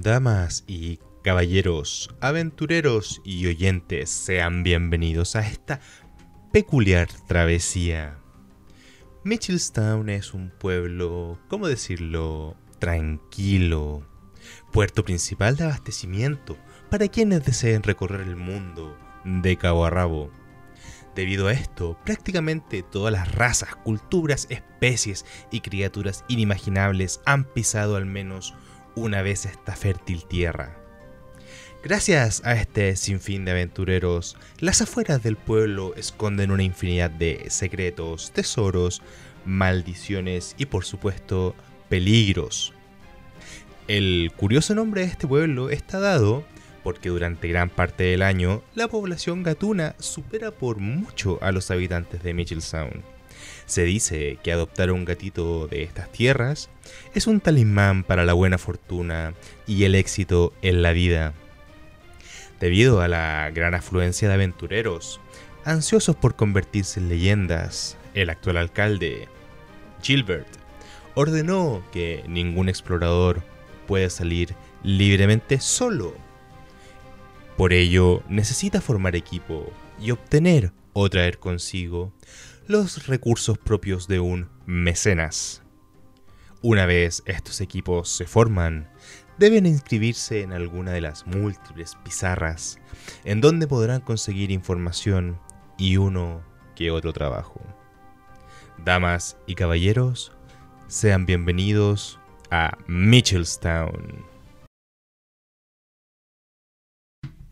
Damas y caballeros, aventureros y oyentes, sean bienvenidos a esta peculiar travesía. Mitchellstown es un pueblo, ¿cómo decirlo?, tranquilo, puerto principal de abastecimiento para quienes deseen recorrer el mundo de cabo a rabo. Debido a esto, prácticamente todas las razas, culturas, especies y criaturas inimaginables han pisado al menos una vez esta fértil tierra. Gracias a este sinfín de aventureros, las afueras del pueblo esconden una infinidad de secretos, tesoros, maldiciones y por supuesto peligros. El curioso nombre de este pueblo está dado porque durante gran parte del año la población gatuna supera por mucho a los habitantes de Mitchell Sound. Se dice que adoptar un gatito de estas tierras es un talismán para la buena fortuna y el éxito en la vida. Debido a la gran afluencia de aventureros, ansiosos por convertirse en leyendas, el actual alcalde, Gilbert, ordenó que ningún explorador pueda salir libremente solo. Por ello, necesita formar equipo y obtener o traer consigo los recursos propios de un mecenas. Una vez estos equipos se forman, deben inscribirse en alguna de las múltiples pizarras en donde podrán conseguir información y uno que otro trabajo. Damas y caballeros, sean bienvenidos a Mitchellstown.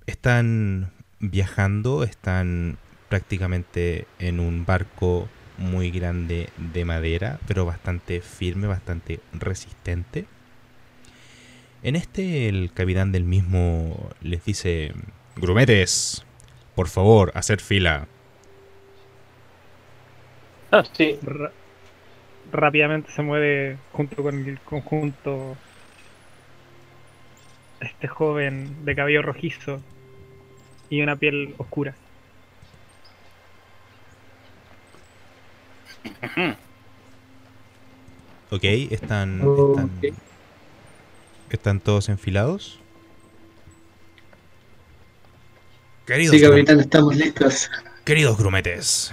Están viajando, están prácticamente en un barco muy grande de madera, pero bastante firme, bastante resistente. En este el capitán del mismo les dice, grumetes, por favor, hacer fila. Ah, sí. rápidamente se mueve junto con el conjunto este joven de cabello rojizo y una piel oscura. Ok, están, están, todos enfilados. Queridos sí, capitán, estamos listos. Queridos grumetes,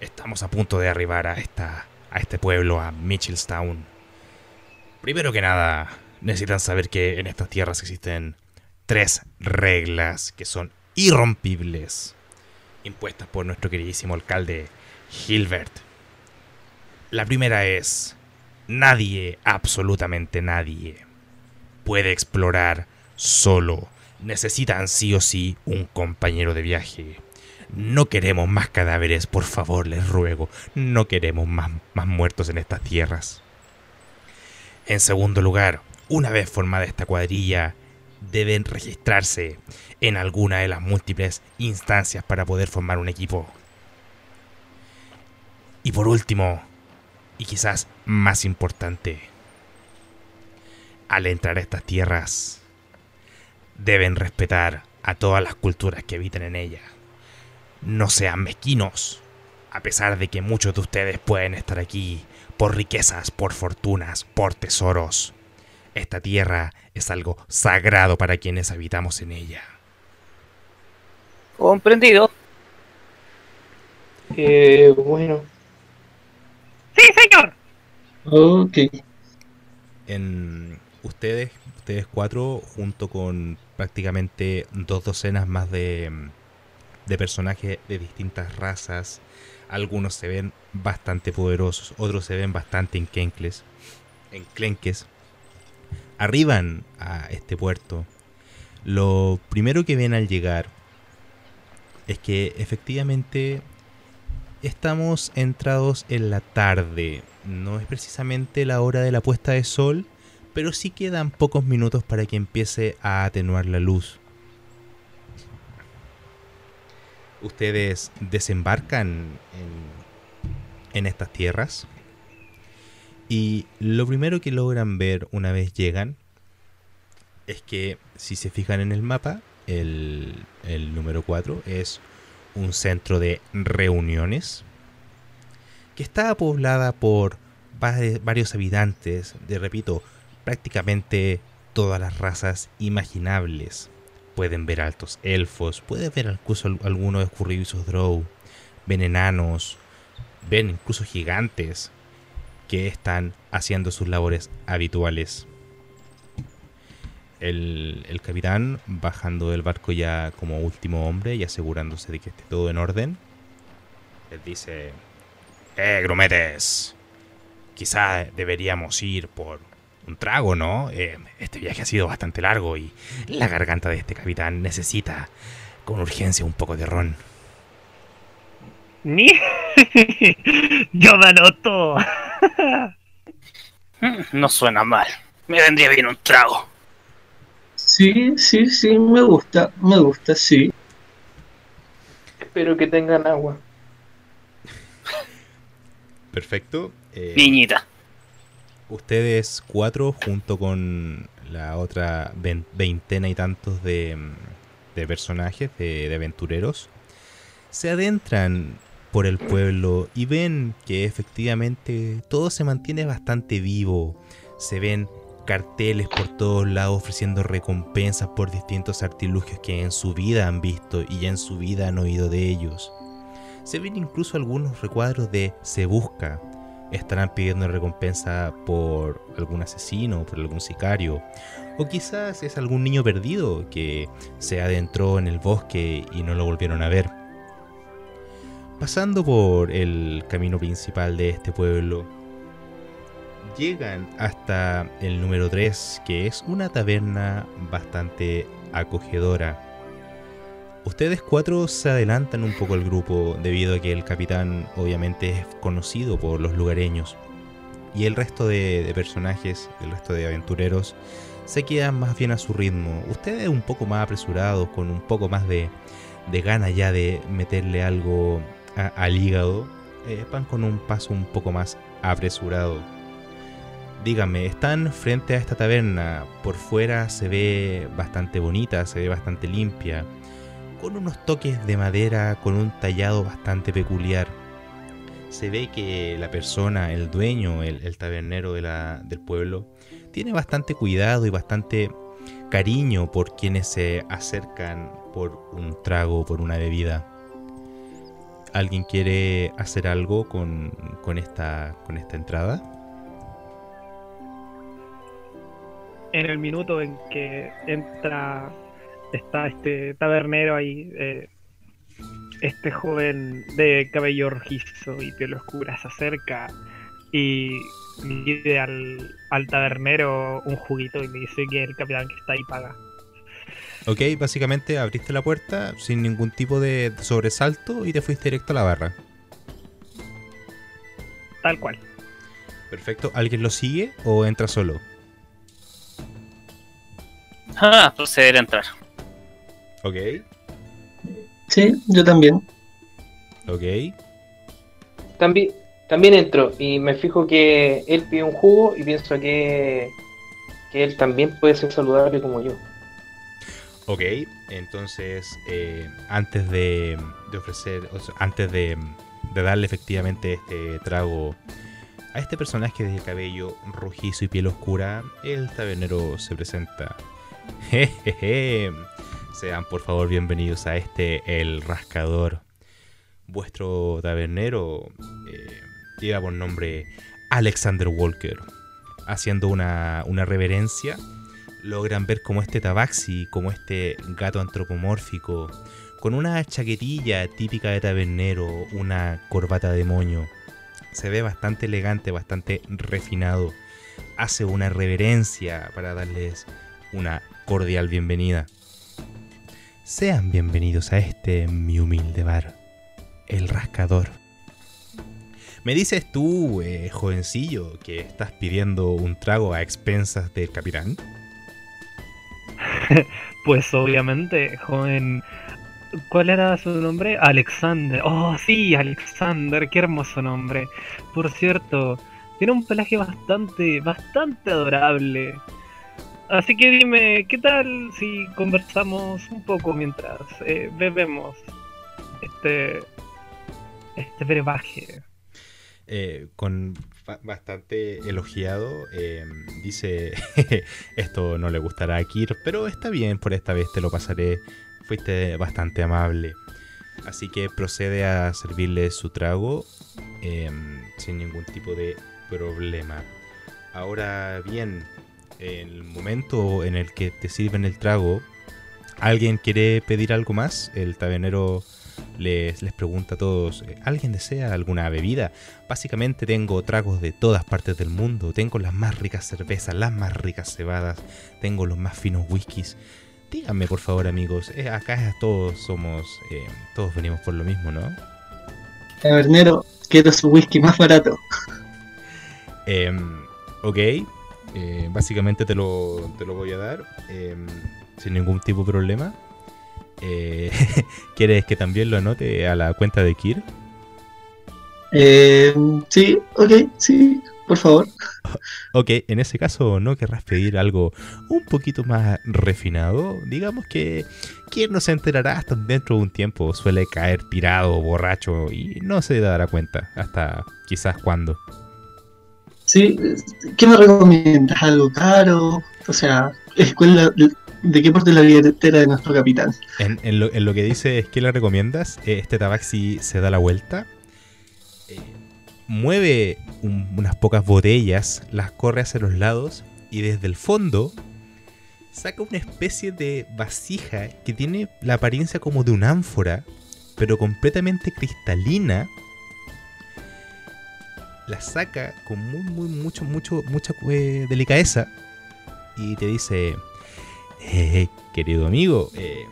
estamos a punto de arribar a esta a este pueblo, a Mitchellstown. Primero que nada, necesitan saber que en estas tierras existen tres reglas que son irrompibles, impuestas por nuestro queridísimo alcalde Gilbert. La primera es, nadie, absolutamente nadie, puede explorar solo. Necesitan sí o sí un compañero de viaje. No queremos más cadáveres, por favor, les ruego. No queremos más, más muertos en estas tierras. En segundo lugar, una vez formada esta cuadrilla, deben registrarse en alguna de las múltiples instancias para poder formar un equipo. Y por último, y quizás más importante, al entrar a estas tierras, deben respetar a todas las culturas que habitan en ella. No sean mezquinos, a pesar de que muchos de ustedes pueden estar aquí por riquezas, por fortunas, por tesoros. Esta tierra es algo sagrado para quienes habitamos en ella. Comprendido. Eh, bueno, Sí, señor. Ok. En ustedes, ustedes cuatro, junto con prácticamente dos docenas más de, de personajes de distintas razas, algunos se ven bastante poderosos, otros se ven bastante enquencles, enclenques, arriban a este puerto. Lo primero que ven al llegar es que efectivamente estamos entrados en la tarde. No es precisamente la hora de la puesta de sol, pero sí quedan pocos minutos para que empiece a atenuar la luz. Ustedes desembarcan en, en estas tierras y lo primero que logran ver una vez llegan es que si se fijan en el mapa, el, el número 4 es un centro de reuniones que está poblada por varios habitantes, de repito, prácticamente todas las razas imaginables. Pueden ver altos elfos, pueden ver incluso algunos escurridizos drow, ven enanos, ven incluso gigantes que están haciendo sus labores habituales. El, el, capitán bajando del barco ya como último hombre y asegurándose de que esté todo en orden, les dice, ¡Eh, grumetes! Quizá deberíamos ir por un trago, ¿no? Eh, este viaje ha sido bastante largo y la garganta de este capitán necesita con urgencia un poco de ron. Ni yo me anoto. no suena mal. Me vendría bien un trago. Sí, sí, sí, me gusta, me gusta, sí. Espero que tengan agua. Perfecto. Eh, Niñita. Ustedes cuatro, junto con la otra veintena y tantos de, personajes, de, de aventureros, se adentran por el pueblo y ven que efectivamente todo se mantiene bastante vivo. Se ven carteles por todos lados ofreciendo recompensas por distintos artilugios que en su vida han visto y ya en su vida han oído de ellos. Se ven incluso algunos recuadros de Se Busca. Estarán pidiendo recompensa por algún asesino, por algún sicario. O quizás es algún niño perdido que se adentró en el bosque y no lo volvieron a ver. Pasando por el camino principal de este pueblo, llegan hasta el número 3, que es una taberna bastante acogedora. Ustedes cuatro se adelantan un poco al grupo debido a que el capitán obviamente es conocido por los lugareños. Y el resto de, personajes, el resto de aventureros, se quedan más bien a su ritmo. Ustedes un poco más apresurados, con un poco más de, de gana ya de meterle algo al hígado, eh, van con un paso un poco más apresurado. Díganme, están frente a esta taberna, por fuera se ve bastante bonita, se ve bastante limpia, con unos toques de madera, con un tallado bastante peculiar. Se ve que la persona, el dueño, el, tabernero del pueblo, tiene bastante cuidado y bastante cariño por quienes se acercan por un trago, por una bebida. ¿Alguien quiere hacer algo con, con esta entrada? En el minuto en que entra, está este tabernero ahí, eh, este joven de cabello rojizo y piel oscura se acerca y pide al, al tabernero un juguito y me dice que el capitán que está ahí paga. Ok, básicamente abriste la puerta sin ningún tipo de sobresalto y te fuiste directo a la barra. Tal cual. Perfecto. ¿Alguien lo sigue o entra solo? Ah, proceder a entrar. Ok. Sí, yo también. Ok. También, también entro y me fijo que él pide un jugo y pienso que, que él también puede ser saludable como yo. Ok, entonces eh, antes de, ofrecer, antes de, darle efectivamente este trago a este personaje de cabello rojizo y piel oscura, el tabernero se presenta. Jejeje. Sean por favor bienvenidos a este El Rascador. Vuestro tabernero eh, lleva por nombre Alexander Walker. Haciendo una, una reverencia logran ver como este tabaxi, como este gato antropomórfico, con una chaquetilla típica de tabernero, una corbata de moño. Se ve bastante elegante, bastante refinado. Hace una reverencia para darles una cordial bienvenida. Sean bienvenidos a este mi humilde bar, El Rascador. Me dices tú, eh, jovencillo, que estás pidiendo un trago a expensas del capitán. pues obviamente, joven. ¿Cuál era su nombre? Alexander. Oh, sí, Alexander, qué hermoso nombre. Por cierto, tiene un pelaje bastante, bastante adorable. Así que dime, ¿qué tal si conversamos un poco mientras eh, bebemos este, este brebaje? eh, con ba- bastante elogiado, eh, dice, esto no le gustará a Kir, pero está bien, por esta vez te lo pasaré, fuiste bastante amable. Así que procede a servirle su trago eh, sin ningún tipo de problema. Ahora bien, en el momento en el que te sirven el trago, ¿alguien quiere pedir algo más? El tabernero les, les pregunta a todos, "Eh, ¿alguien desea alguna bebida? Básicamente tengo tragos de todas partes del mundo, tengo las más ricas cervezas, las más ricas cebadas, tengo los más finos whiskies. Díganme por favor amigos, eh, acá todos somos, eh, todos venimos por lo mismo, ¿no? Tabernero, quiero su whisky más barato. Em, ok, eh, básicamente te lo, te lo voy a dar em, sin ningún tipo de problema. Eh, ¿Quieres que también lo anote a la cuenta de Kir? Eh, sí, ok, sí, por favor. Ok, en ese caso no querrás pedir algo un poquito más refinado. Digamos que Kir no se enterará hasta dentro de un tiempo. Suele caer pirado, borracho y no se dará cuenta hasta quizás cuando. Sí, ¿qué me recomiendas? ¿Algo caro? O sea, escuela, ¿de qué parte de la billetera de nuestro capitán? En, en lo, en lo que dice es que le recomiendas, eh, este tabaxi se da la vuelta, eh, mueve un- unas pocas botellas, las corre hacia los lados y desde el fondo saca una especie de vasija que tiene la apariencia como de un ánfora, pero completamente cristalina. La saca con muy, mucho, mucho, mucha eh, delicadeza y te dice, eh, querido amigo, eh,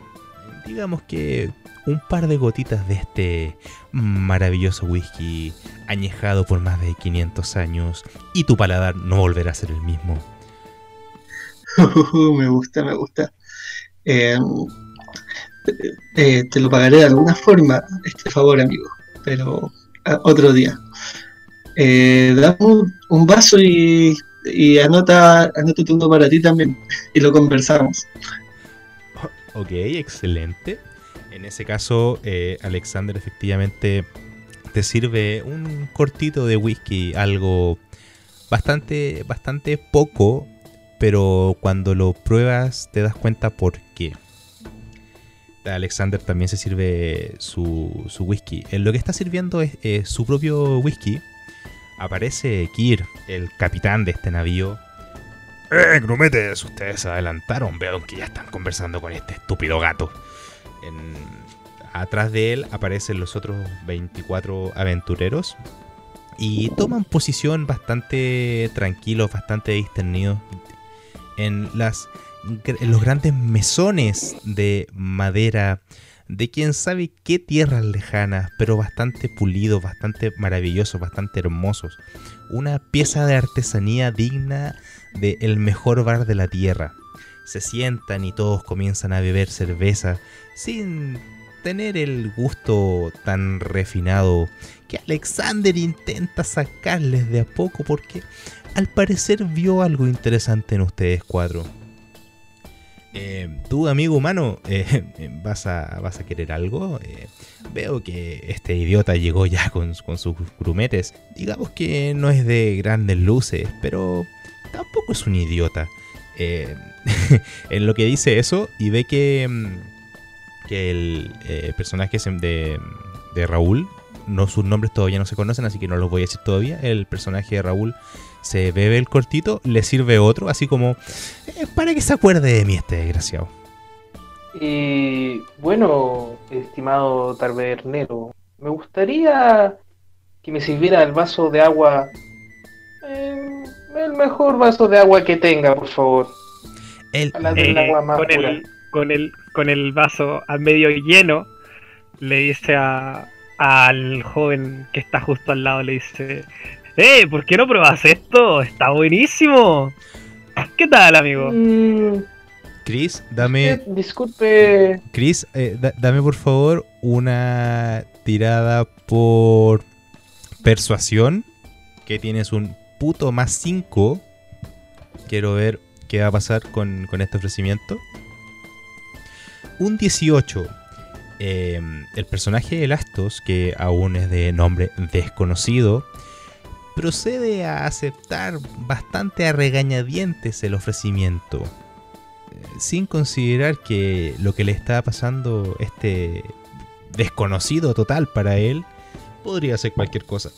digamos que un par de gotitas de este maravilloso whisky añejado por más de 500 años y tu paladar no volverá a ser el mismo. me gusta, me gusta. Eh, eh, te lo pagaré de alguna forma, este favor, amigo, pero a- otro día. Eh, dame un, vaso y, y anota, anótate uno para ti también, y lo conversamos. Ok, excelente. En ese caso, eh, Alexander efectivamente te sirve un cortito de whisky, algo bastante, bastante poco, pero cuando lo pruebas te das cuenta por qué. Alexander también se sirve su, su whisky. En lo que está sirviendo es eh, su propio whisky. Aparece Kir, el capitán de este navío, eh, grumetes, ustedes se adelantaron. Veo que ya están conversando con este estúpido gato. En- atrás de él aparecen los otros 24 aventureros. Y toman posición bastante tranquilos, bastante discernidos. En, las, en los grandes mesones de madera. De quién sabe qué tierras lejanas, pero bastante pulidos, bastante maravillosos, bastante hermosos. Una pieza de artesanía digna de mejor bar de la tierra. Se sientan y todos comienzan a beber cerveza sin tener el gusto tan refinado que Alexander intenta sacarles de a poco porque al parecer vio algo interesante en ustedes cuatro. Eh, tú, amigo humano, eh, ¿vas, a, ¿vas a querer algo? Eh, veo que este idiota llegó ya con, con sus grumetes. Digamos que no es de grandes luces, pero tampoco es un idiota. Eh, en lo que dice eso y ve que, mm, que el personaje de, de Raúl, no, sus nombres todavía no se conocen, así que no los voy a decir todavía. El personaje de Raúl se bebe el cortito, le sirve otro, así como eh, para que se acuerde de mí este desgraciado. Y bueno, estimado tabernero, me gustaría que me sirviera el vaso de agua, eh, el mejor vaso de agua que tenga, por favor. El, Eh, agua más con, pura. el, con, el, con el vaso a medio lleno, le dice a, al joven que está justo al lado, le dice, ¡Eh! ¿Por qué no pruebas esto? Está buenísimo. ¿Qué tal, amigo? Mm, Chris, dame, disculpe, Chris, eh, da- dame por favor una tirada por persuasión, que tienes un puto más 5. Quiero ver qué va a pasar con, con este ofrecimiento. Un 18. Eh, el personaje de Lastos, que aún es de nombre desconocido, procede a aceptar bastante a regañadientes el ofrecimiento, eh, sin considerar que lo que le está pasando este desconocido total para él podría ser cualquier cosa.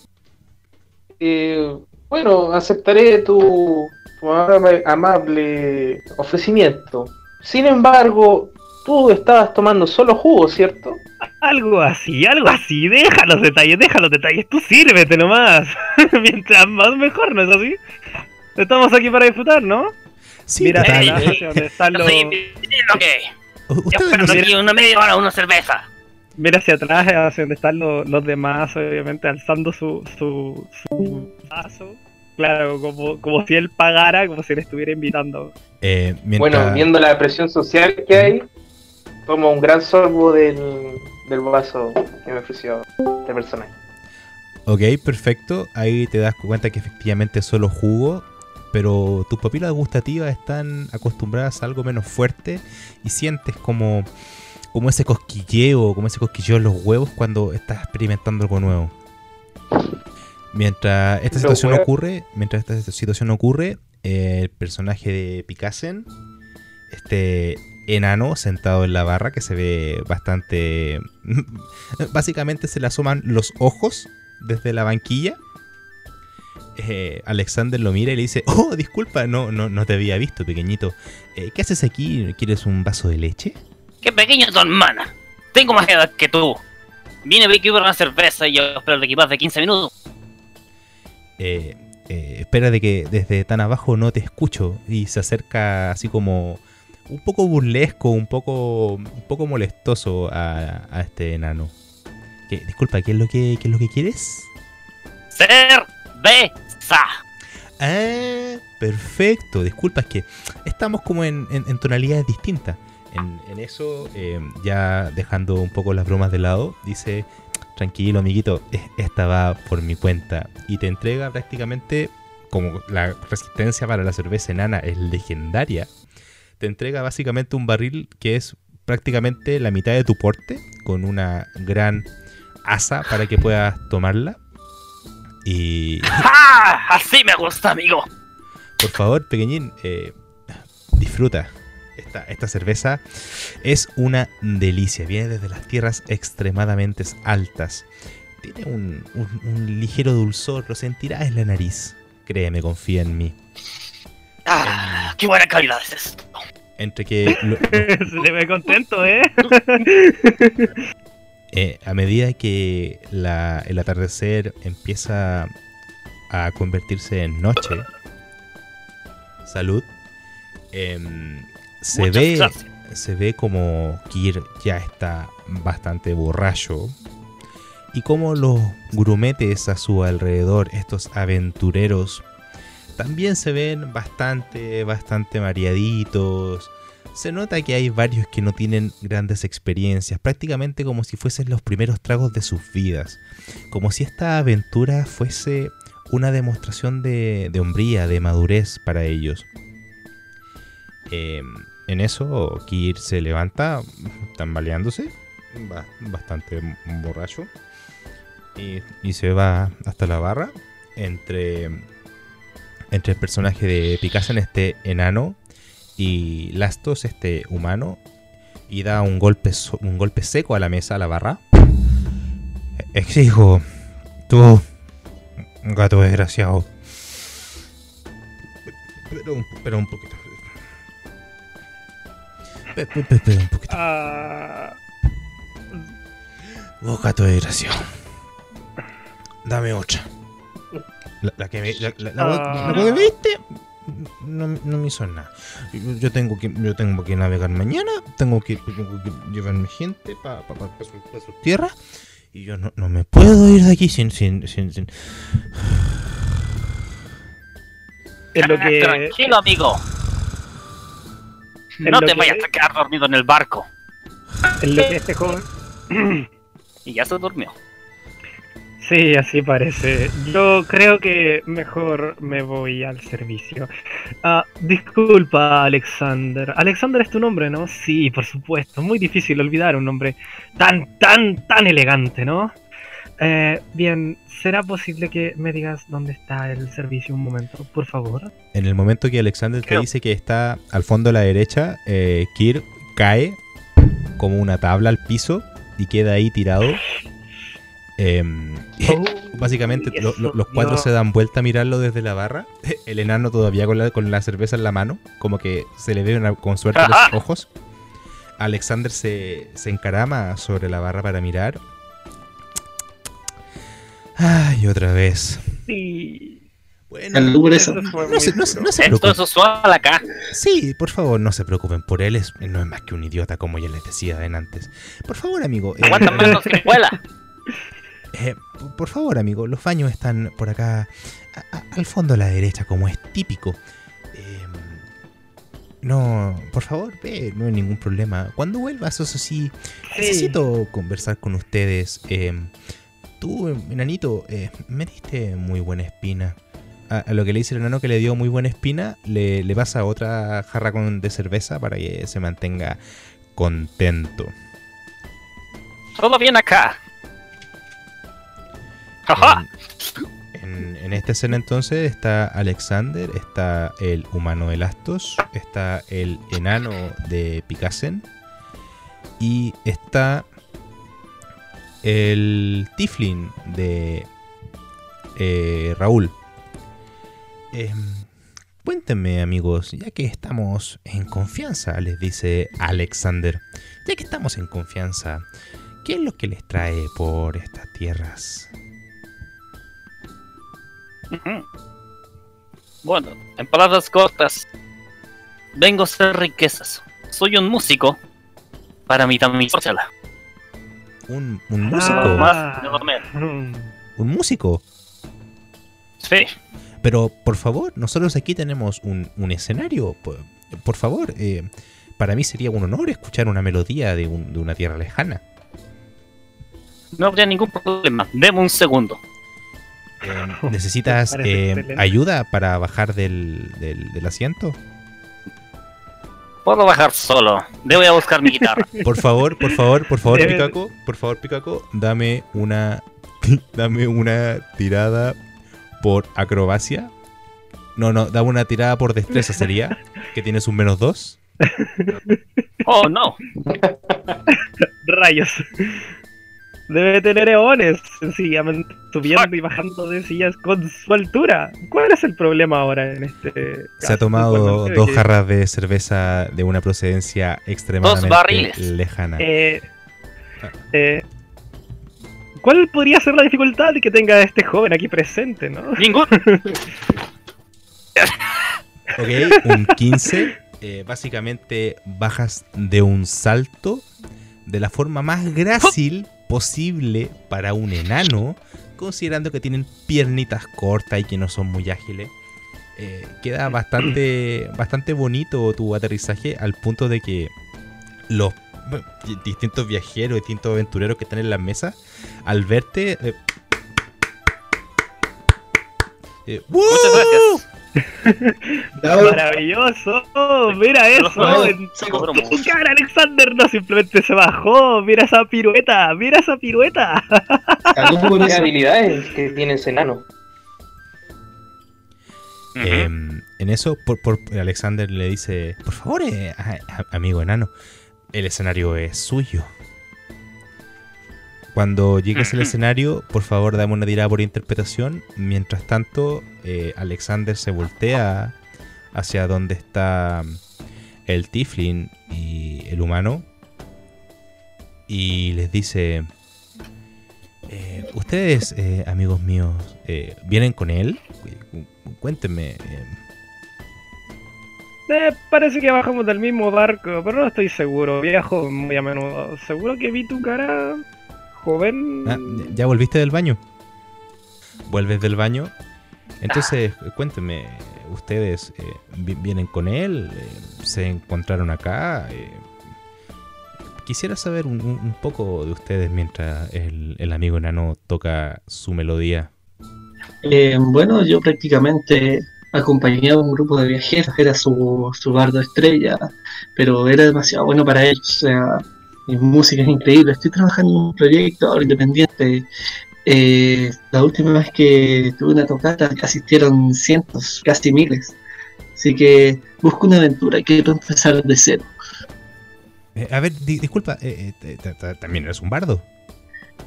Eh, bueno, aceptaré tu, tu amable, amable ofrecimiento. Sin embargo, tú estabas tomando solo jugo, ¿cierto? Algo así, algo así. Deja los detalles, deja los detalles. Tú sírvete nomás. Mientras más mejor, ¿no es así? Estamos aquí para disfrutar, ¿no? Sí, Mira hacia donde están los... Sí, lo que. U- Yo Ustedes no aquí una media hora una cerveza. Mira hacia atrás, hacia donde están los, los demás, obviamente, alzando su, su, su vaso. Claro, como, como si él pagara, como si le estuviera invitando. eh, mientras- Bueno, viendo la presión social que hay, tomo un gran sorbo del, del vaso que me ofreció este personaje. Ok, perfecto. Ahí te das cuenta que efectivamente es solo jugo, pero tus papilas gustativas están acostumbradas a algo menos fuerte y sientes como, como ese cosquilleo, como ese cosquilleo en los huevos cuando estás experimentando algo nuevo. Mientras esta situación ocurre, mientras esta situación ocurre, eh, el personaje de Picassen, este enano sentado en la barra que se ve bastante básicamente se le asoman los ojos desde la banquilla. Eh, Alexander lo mira y le dice, oh, disculpa, no, no, no te había visto, pequeñito. Eh, ¿Qué haces aquí? ¿Quieres un vaso de leche? Qué pequeño tu hermana. Tengo más edad que tú. Vine a equipar una cerveza y yo espero el equipar de 15 minutos. Eh, eh, espera de que desde tan abajo no te escucho. Y se acerca así como un poco burlesco, un poco, un poco molestoso a, a este enano. ¿Qué- disculpa, ¿qué es, lo que, ¿qué es lo que quieres? Cerveza. Ah, perfecto. Disculpa, es que estamos como en, en- en tonalidades distintas. En, en eso, eh, ya dejando un poco las bromas de lado, dice, tranquilo amiguito, es- esta va por mi cuenta. Y te entrega prácticamente, como la resistencia para la cerveza enana es legendaria, te entrega básicamente un barril que es prácticamente la mitad de tu porte, con una gran asa para que puedas tomarla. Y ¡Ja! Así me gusta, amigo. por favor, pequeñín, eh, disfruta. Esta, esta cerveza es una delicia. Viene desde las tierras extremadamente altas. Tiene un, un- un ligero dulzor, lo sentirás en la nariz. Créeme, confía en mí. Ah, qué buena calidad es esto. Entre que lo- lo- Se ve contento, ¿eh? eh, a medida que la- el atardecer empieza a convertirse en noche, salud, em, se Muchas ve gracias. se ve como Kir ya está bastante borracho y como los grumetes a su alrededor, estos aventureros, también se ven bastante, bastante mareaditos. Se nota que hay varios que no tienen grandes experiencias, prácticamente como si fuesen los primeros tragos de sus vidas, como si esta aventura fuese una demostración de, de hombría, de madurez para ellos. Eh, en eso, Kir se levanta, tambaleándose, ba- bastante borracho, y se va hasta la barra. Entre, entre el personaje de Picasso en este enano y Lastos, este humano, y da un golpe, un golpe seco a la mesa, a la barra. Exijo, tú, gato desgraciado. Pero, un- pero un poquito. Pe- pe- pe- Espera un poquito. Ah, Vos, gato desgraciado. Dame otra. La, la que me, la, la- Ah. que me viste no, no me hizo nada. Yo, yo tengo que yo tengo que navegar mañana, tengo que, tengo que llevarme gente para pa, pa- pa su, pa su tierra y yo no, no me puedo ir de aquí sin sin sin, sin- es lo que. Tranquilo, amigo. Es No te que- vayas a quedar dormido en el barco. Es lo que este joven. Y ya se durmió. Sí, así parece. Yo creo que mejor me voy al servicio. Ah, disculpa, Alexander. Alexander es tu nombre, ¿no? Sí, por supuesto. Muy difícil olvidar un nombre tan, tan, tan elegante, ¿no? Eh, bien, ¿será posible que me digas dónde está el servicio un momento, por favor? En el momento que Alexander te dice que está al fondo a la derecha, eh, Kir cae como una tabla al piso y queda ahí tirado. Em, Básicamente lo- eso, lo- los cuatro Dios. se dan vuelta a mirarlo desde la barra. El enano todavía con la, con la cerveza en la mano, como que se le ve una- con suerte los ojos. Alexander se, se encarama sobre la barra para mirar. Ay, otra vez. Sí. Bueno, eso. No se, no se- duro. no se Esto preocupen. es usual acá. Sí, por favor, no se preocupen por él. Es, no es más que un idiota, como ya les decía en antes. Por favor, amigo. eh, Aguanta más que escuela. Eh, por favor, amigo, los baños están por acá, a- a- al fondo a la derecha, como es típico. Eh, no, por favor, ve, no hay ningún problema. Cuando vuelvas, eso sí, Sí. necesito conversar con ustedes. Eh, tú, enanito, eh, me diste muy buena espina. A, a lo que le dice el enano que le dio muy buena espina, le, le pasa otra jarra con, de cerveza para que se mantenga contento. Todo bien acá. En, esta escena entonces está Alexander, está el humano de Lastos, está el enano de Picassen y está el Tiflin de eh, Raúl. Em, cuéntenme amigos, ya que estamos en confianza, les dice Alexander, ya que estamos en confianza, ¿qué es lo que les trae por estas tierras? Bueno, en palabras cortas, vengo a hacer riquezas. Soy un músico para mi damisela. Un, un músico. Ah. Menos. Mm. Un músico. Sí, Pero por favor, nosotros aquí tenemos un, un escenario. Por, por favor, eh, para mí sería un honor escuchar una melodía de, un- de una tierra lejana. no habría ningún problema. Deme un segundo. Eh, ¿Necesitas eh, ayuda para bajar del, del- del asiento? Puedo bajar solo. Debo ir a buscar mi guitarra. Por favor, por favor, por favor, Debe- Picaco, por favor, Picaco, dame una, dame una tirada por acrobacia. No, no, dame una tirada por destreza sería, que tienes un menos dos. Oh, no. Rayos. Debe tener eones, sencillamente subiendo y bajando de sillas con su altura. ¿Cuál es el problema ahora en este Se ha tomado dos que, jarras de cerveza de una procedencia extremadamente barriles. lejana. eh, eh, ¿Cuál podría ser la dificultad que tenga este joven aquí presente, no? Ningún. Ok, un 15. eh, básicamente bajas de un salto de la forma más grácil posible para un enano, considerando que tienen piernitas cortas y que no son muy ágiles. Eh, queda bastante, bastante bonito tu aterrizaje al punto de que los distintos viajeros, distintos aventureros que están en las mesas, al verte... eh, eh, Muchas gracias. Maravilloso, mira eso. no, cara, Alexander no simplemente se bajó. Mira esa pirueta, mira esa pirueta. Salud por ¿Qué eso. habilidades que tiene ese enano? Em, en eso, por, por- Alexander le dice: Por favor, eh, a- a- amigo enano, el escenario es suyo. Cuando llegues al Ujú. escenario, por favor, dame una tirada por interpretación. Mientras tanto, eh, Alexander se voltea hacia donde está el Tiflin y el humano y les dice: eh, Ustedes, eh, amigos míos, eh, ¿vienen con él? Cu- cu- Cuéntenme. eh, Eh, parece que bajamos del mismo barco, pero no estoy seguro. Viajo muy a menudo. Seguro que vi tu cara, joven. ah, ¿Ya volviste del baño? ¿Vuelves del baño? Entonces, cuéntenme, ¿ustedes eh, vi- vienen con él? Eh, ¿Se encontraron acá? Eh, quisiera saber un, poco de ustedes mientras el, el amigo enano toca su melodía. Eh, bueno, yo prácticamente acompañaba a un grupo de viajeros, era su, su bardo estrella, pero era demasiado bueno para ellos. O sea, música es increíble. Estoy trabajando en un proyecto ahora independiente. Eh, la última vez que tuve una tocata asistieron cientos, casi miles. Así que busco una aventura y quiero empezar de cero. Eh, a ver, di- disculpa, eh, eh, también eres un bardo.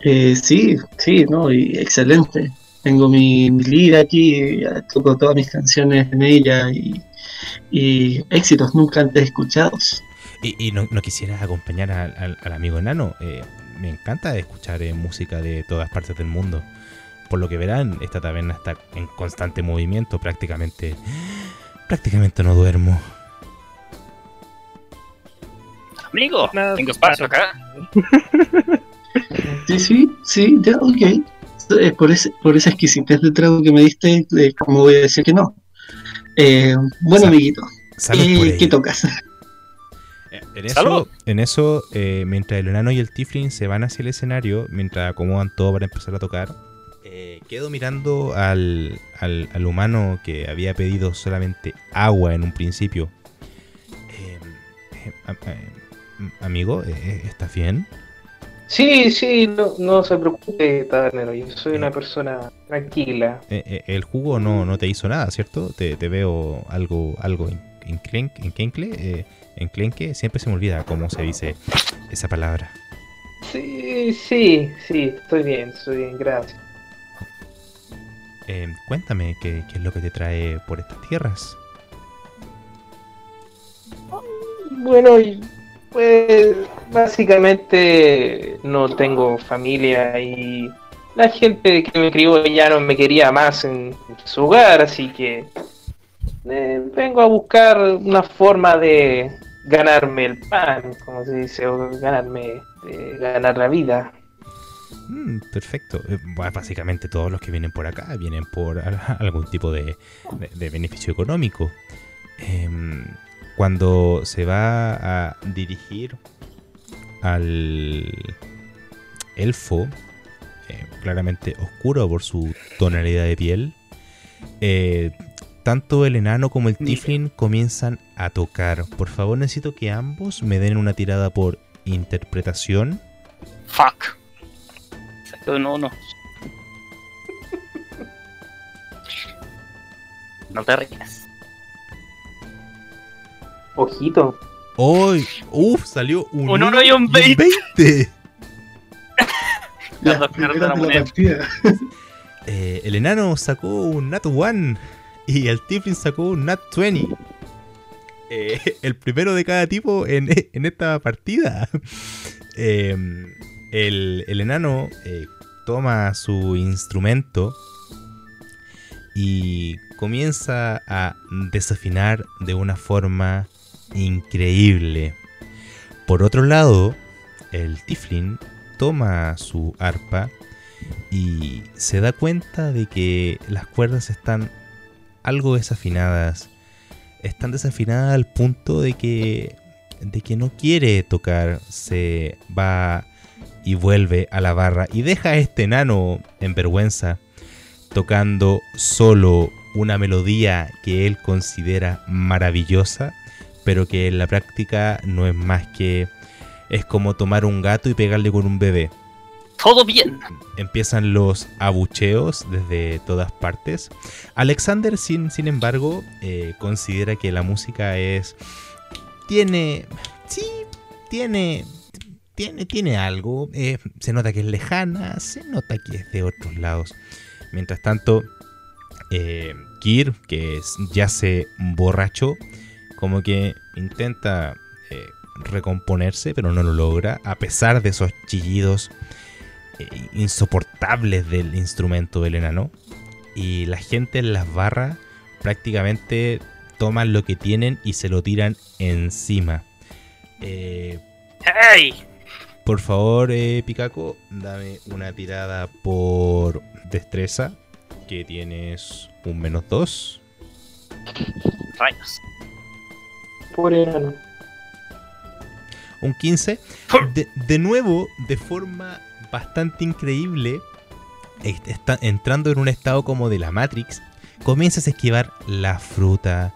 Eh, sí, sí, no, y excelente. Tengo mi, mi lira aquí, toco todas mis canciones en ella y, y éxitos nunca antes escuchados. Y, y no, no quisieras acompañar al, al- al amigo enano. Eh, me encanta escuchar eh, música de todas partes del mundo. Por lo que verán, esta taberna está en constante movimiento, prácticamente. Prácticamente no duermo. Amigo, Nada, tengo espacio acá. Sí, sí, sí, ya, ok. Eh, por, ese, por esa exquisitez de trago que me diste, eh, ¿cómo voy a decir que no? Eh, bueno, amiguito, eh. ¿qué tocas? En Salud. eso, en eso eh, mientras el enano y el tiflin se van hacia el escenario, mientras acomodan todo para empezar a tocar, eh, quedo mirando al, al- al humano que había pedido solamente agua en un principio. Eh, eh, a- eh, amigo, eh, ¿estás bien? Sí, sí, no, no se preocupe, tabernero. Yo soy una persona tranquila. Eh, eh, el jugo no, no te hizo nada, ¿cierto? Te, te veo algo, algo en, enclenque, eh, enclenque. Siempre se me olvida cómo se dice esa palabra. Sí, sí, sí, estoy bien, estoy bien, gracias. Eh, cuéntame qué, qué es lo que te trae por estas tierras. Bueno, pues básicamente no tengo familia y la gente que me crió ya no me quería más en su hogar, así que eh, vengo a buscar una forma de ganarme el pan, como se dice, o ganarme, eh, ganar la vida. Mm, perfecto. Eh, básicamente todos los que vienen por acá vienen por al- algún tipo de beneficio económico. Em, cuando se va a dirigir al elfo, eh, claramente oscuro por su tonalidad de piel, eh, tanto el enano como el tiflin comienzan a tocar. Por favor, necesito que ambos me den una tirada por interpretación. Fuck. Saco un uno. No te rías. Ojito. ¡Uy! ¡Uf! Salió un, Un uno uno y un 20. 20. Las dos de la primeras de la moneda. partida. Eh, el enano sacó un Nat 1 y el Tiflin sacó un Nat 20. Eh, el primero de cada tipo en, en esta partida. Eh, el, el enano eh, toma su instrumento y comienza a desafinar de una forma increíble. Por otro lado, el Tiflin toma su arpa y se da cuenta de que las cuerdas están algo desafinadas. Están desafinadas al punto de que de que no quiere tocar, se va y vuelve a la barra y deja a este enano en vergüenza tocando solo una melodía que él considera maravillosa, pero que en la práctica no es más que es como tomar un gato y pegarle con un bebé Todo bien. empiezan los abucheos desde todas partes. Alexander, sin, sin embargo, eh, considera que la música es. Tiene. Sí, tiene. Tiene, tiene algo. eh, se nota que es lejana, se nota que es de otros lados. Mientras tanto, eh, Kir, que es, yace borracho, como que intenta recomponerse, pero no lo logra, a pesar de esos chillidos insoportables del instrumento del enano. Y la gente en las barras prácticamente toman lo que tienen y se lo tiran encima. Eh, ¡Hey! por favor, eh, Picaco, dame una tirada por destreza. Que tienes un menos 2. Rayos. Pobre enano. Un 15. De, de nuevo, de forma bastante increíble, est- está entrando en un estado como de la Matrix, comienzas a esquivar la fruta,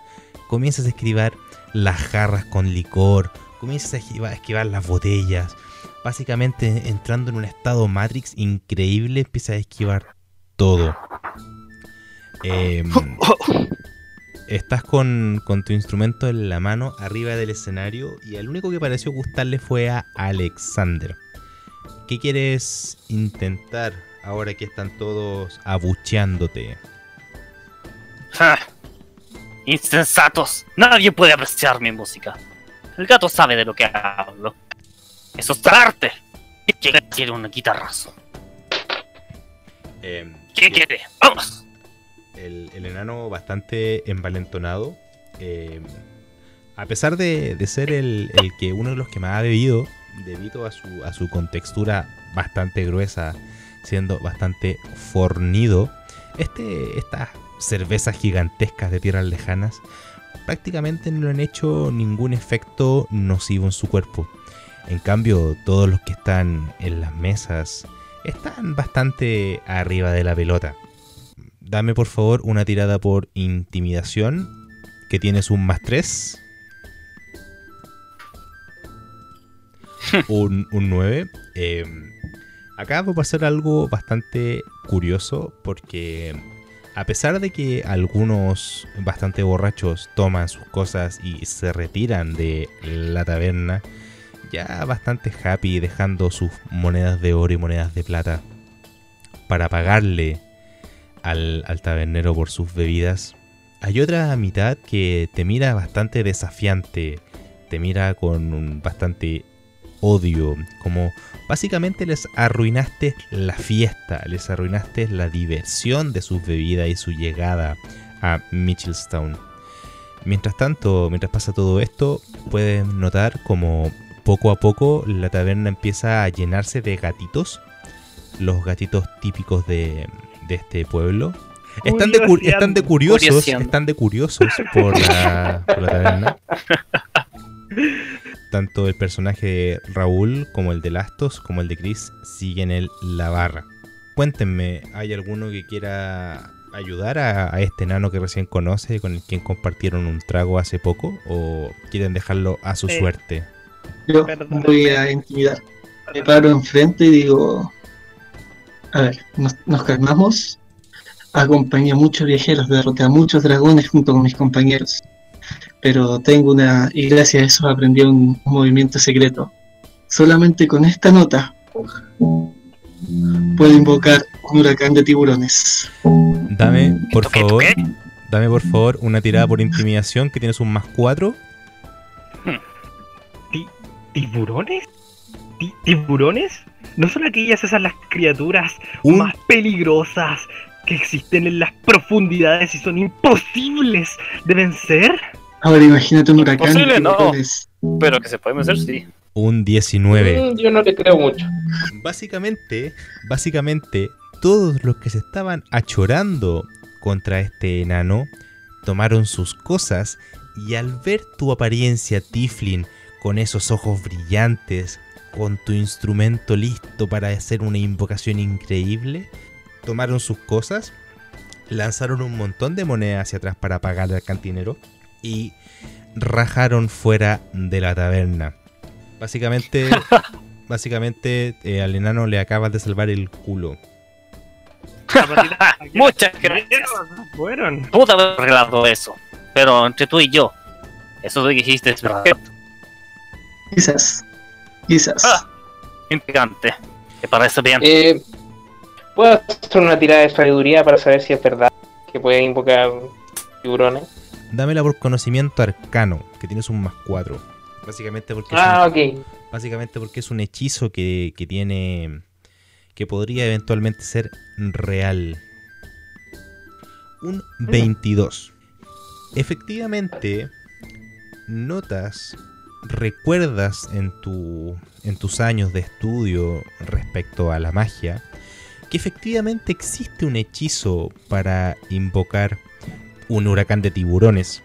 comienzas a esquivar las jarras con licor, comienzas a esquivar, las botellas, básicamente entrando en un estado Matrix increíble, empieza a esquivar todo. Em, estás con, con tu instrumento en la mano arriba del escenario y el único que pareció gustarle fue a Alexander. ¿Qué quieres intentar ahora que están todos abucheándote? Ja. Insensatos. Nadie puede apreciar mi música. El gato sabe de lo que hablo. Eso es arte. ¿Qué quiere un guitarrazo? Em, ¿Qué quiere? ¡Vamos! el, el enano bastante envalentonado. eh, a pesar de, de ser el, el que uno de los que más ha bebido, debido a su, a su contextura bastante gruesa, siendo bastante fornido, este, estas cervezas gigantescas de tierras lejanas prácticamente no han hecho ningún efecto nocivo en su cuerpo. En cambio, todos los que están en las mesas están bastante arriba de la pelota. Dame por favor una tirada por intimidación, que tienes un más 3. un, un 9. Eh, acá va a pasar algo bastante curioso porque a pesar de que algunos bastante borrachos toman sus cosas y se retiran de la taberna, ya bastante happy dejando sus monedas de oro y monedas de plata para pagarle al, al tabernero por sus bebidas. Hay otra mitad que te mira bastante desafiante, te mira con bastante odio, como básicamente les arruinaste la fiesta, les arruinaste la diversión de sus bebidas y su llegada a Mitchellstown. Mientras tanto, mientras pasa todo esto, puedes notar como poco a poco la taberna empieza a llenarse de gatitos, los gatitos típicos de, de este pueblo. Están de, están de curiosos, están de curiosos por la, por la taberna. Tanto el personaje de Raúl como el de Lastos como el de Chris siguen el la barra. Cuéntenme, ¿hay alguno que quiera ayudar a, a este enano que recién conoce, con el quien compartieron un trago hace poco? ¿O quieren dejarlo a su Eh, suerte? Yo voy a intimidar. Me paro enfrente y digo, a ver, nos, nos calmamos. Acompañé a muchos viajeros, derroté a muchos dragones junto con mis compañeros. Pero tengo una, y gracias a eso aprendí un, movimiento secreto. Solamente con esta nota puedo invocar un huracán de tiburones. Dame, por ¿Esto qué, favor, dame por favor una tirada por intimidación que tienes un más 4. ¿Tiburones? ¿Ti- ¿Tiburones? ¿No son aquellas esas las criaturas Un- más peligrosas que existen en las profundidades y son imposibles de vencer? Ahora imagínate un huracán de Imposible, no. Pero que se puede hacer, sí. Un 19. Mm, Yo no le creo mucho. Básicamente, básicamente, todos los que se estaban achorando contra este enano tomaron sus cosas y al ver tu apariencia, Tiflin, con esos ojos brillantes, con tu instrumento listo para hacer una invocación increíble, tomaron sus cosas, lanzaron un montón de monedas hacia atrás para pagar al cantinero y rajaron fuera de la taberna. Básicamente, básicamente eh, al enano le acabas de salvar el culo. Muchas gracias. Fueron. Pude haber arreglado eso. Pero entre tú y yo, eso que dijiste es verdadero. Quizás. Quizás. Ah. Intrigante. ¿Te parece bien? Eh, ¿Puedo hacer una tirada de sabiduría para saber si es verdad que puede invocar tiburones? Dámela por conocimiento arcano, que tienes un más 4. Básicamente porque, es Ah, un, básicamente porque es un hechizo que, que tiene. que podría eventualmente ser real. Un 22. Efectivamente, notas, recuerdas en, tu, en tus años de estudio respecto a la magia, que efectivamente existe un hechizo para invocar un huracán de tiburones.